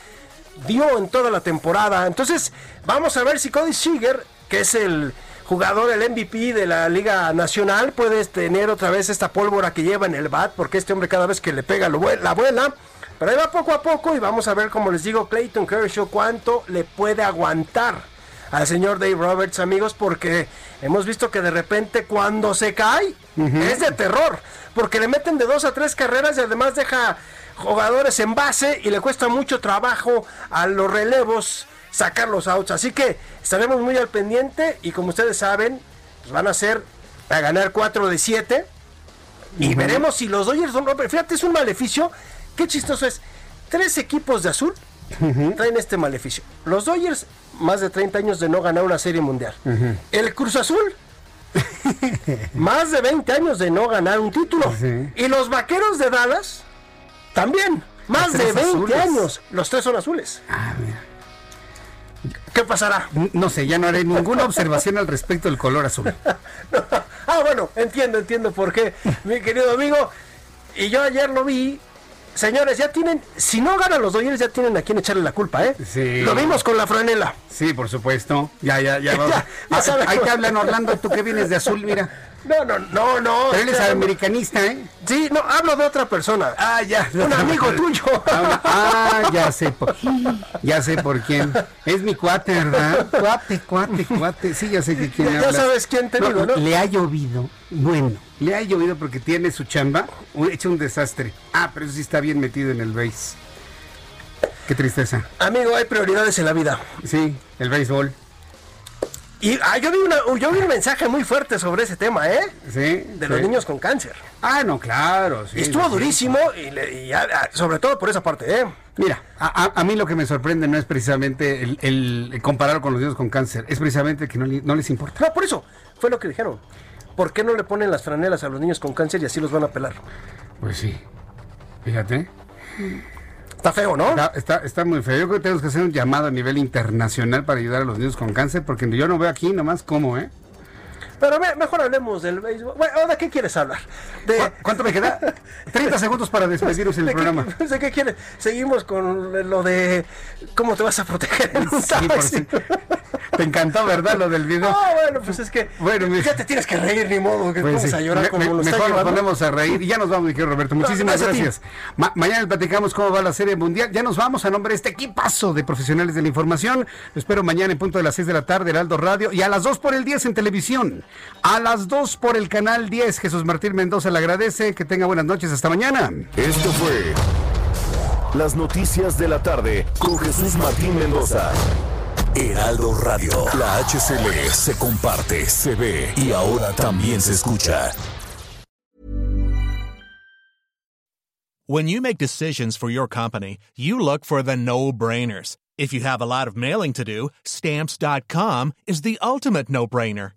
dio en toda la temporada. Entonces, vamos a ver si Cody Seager, que es el jugador, el MVP de la Liga Nacional, puede tener otra vez esta pólvora que lleva en el bat, porque este hombre cada vez que le pega la vuela. Pero ahí va poco a poco y vamos a ver, como les digo, Clayton Kershaw cuánto le puede aguantar al señor Dave Roberts, amigos, porque hemos visto que de repente cuando se cae es de terror, porque le meten de dos a tres carreras y además deja jugadores en base y le cuesta mucho trabajo a los relevos sacar los outs. Así que estaremos muy al pendiente y como ustedes saben, pues van a ser a ganar 4 de 7. Y veremos si los Dodgers son... Fíjate, es un maleficio. Qué chistoso es. Tres equipos de azul traen este maleficio. Los Dodgers, más de 30 años de no ganar una serie mundial. El Cruz Azul, más de 20 años de no ganar un título. Y los Vaqueros de Dallas, también, más de 20 años. Los tres son azules. Ah, ¿Qué pasará? No sé, ya no haré ninguna observación al respecto del color azul. ah, bueno, entiendo, entiendo por qué, mi querido amigo. Y yo ayer lo vi. Señores, ya tienen, si no ganan los Dodgers, ya tienen a quien echarle la culpa, ¿eh? Sí. Lo vimos con la franela. Sí, por supuesto. Ya, ya, ya. ya, ya Ahí te hablan, Orlando, tú que vienes de azul, mira. No, no, no, no. Pero él es americanista, ¿eh? Sí, no, hablo de otra persona. Ah, ya. Un amigo tuyo. Ah, ya sé por Ya sé por quién. Es mi cuate, ¿verdad? Cuate, cuate, cuate. Sí, ya sé que quién Ya sabes quién te digo, ¿no? Le ha llovido. Bueno, le ha llovido porque tiene su chamba. Hecho un desastre. Ah, pero sí está bien metido en el base. Qué tristeza. Amigo, hay prioridades en la vida. Sí, el béisbol. Y ah, yo, vi una, yo vi un mensaje muy fuerte sobre ese tema, ¿eh? Sí. De los niños con cáncer. Ah, no, claro. Sí, estuvo durísimo, y, ah, sobre todo por esa parte, ¿eh? Mira, a, mí lo que me sorprende no es precisamente el, el, comparar con los niños con cáncer, es precisamente que no, no les importa. No, por eso, fue lo que dijeron. ¿Por qué no le ponen las franelas a los niños con cáncer y así los van a pelar? Pues sí. Fíjate. Está feo, ¿no? Está, está, muy feo. Yo creo que tenemos que hacer un llamado a nivel internacional para ayudar a los niños con cáncer, porque yo no veo aquí nomás cómo, ¿eh? Pero mejor hablemos del béisbol. Bueno, ¿de qué quieres hablar? De... ¿Cuánto me queda? 30 segundos para despedirnos en el programa. ¿De qué quieres? Seguimos con lo de cómo te vas a proteger en un sí, Te encantó, ¿verdad? Lo del video. Ah, bueno, pues es que bueno, ya te tienes que reír, ni modo, que pues a llorar como me, Mejor nos ponemos a reír y ya nos vamos, mi querido Roberto. Muchísimas gracias. mañana platicamos cómo va la Serie Mundial. Ya nos vamos a nombre de este equipazo de profesionales de la información. Lo espero mañana en punto de las 6 de la tarde, Heraldo Radio, y a las 2 por el 10 en televisión. A las 2 por el canal 10. Jesús Martín Mendoza le agradece. Que tenga buenas noches. Hasta mañana. Esto fue las noticias de la tarde con Jesús Martín Mendoza. Heraldo Radio. La HCL se comparte, se ve y ahora también se escucha. When you make decisions for your company, you look for the no-brainers. If you have a lot of mailing to do, stamps.com is the ultimate no-brainer.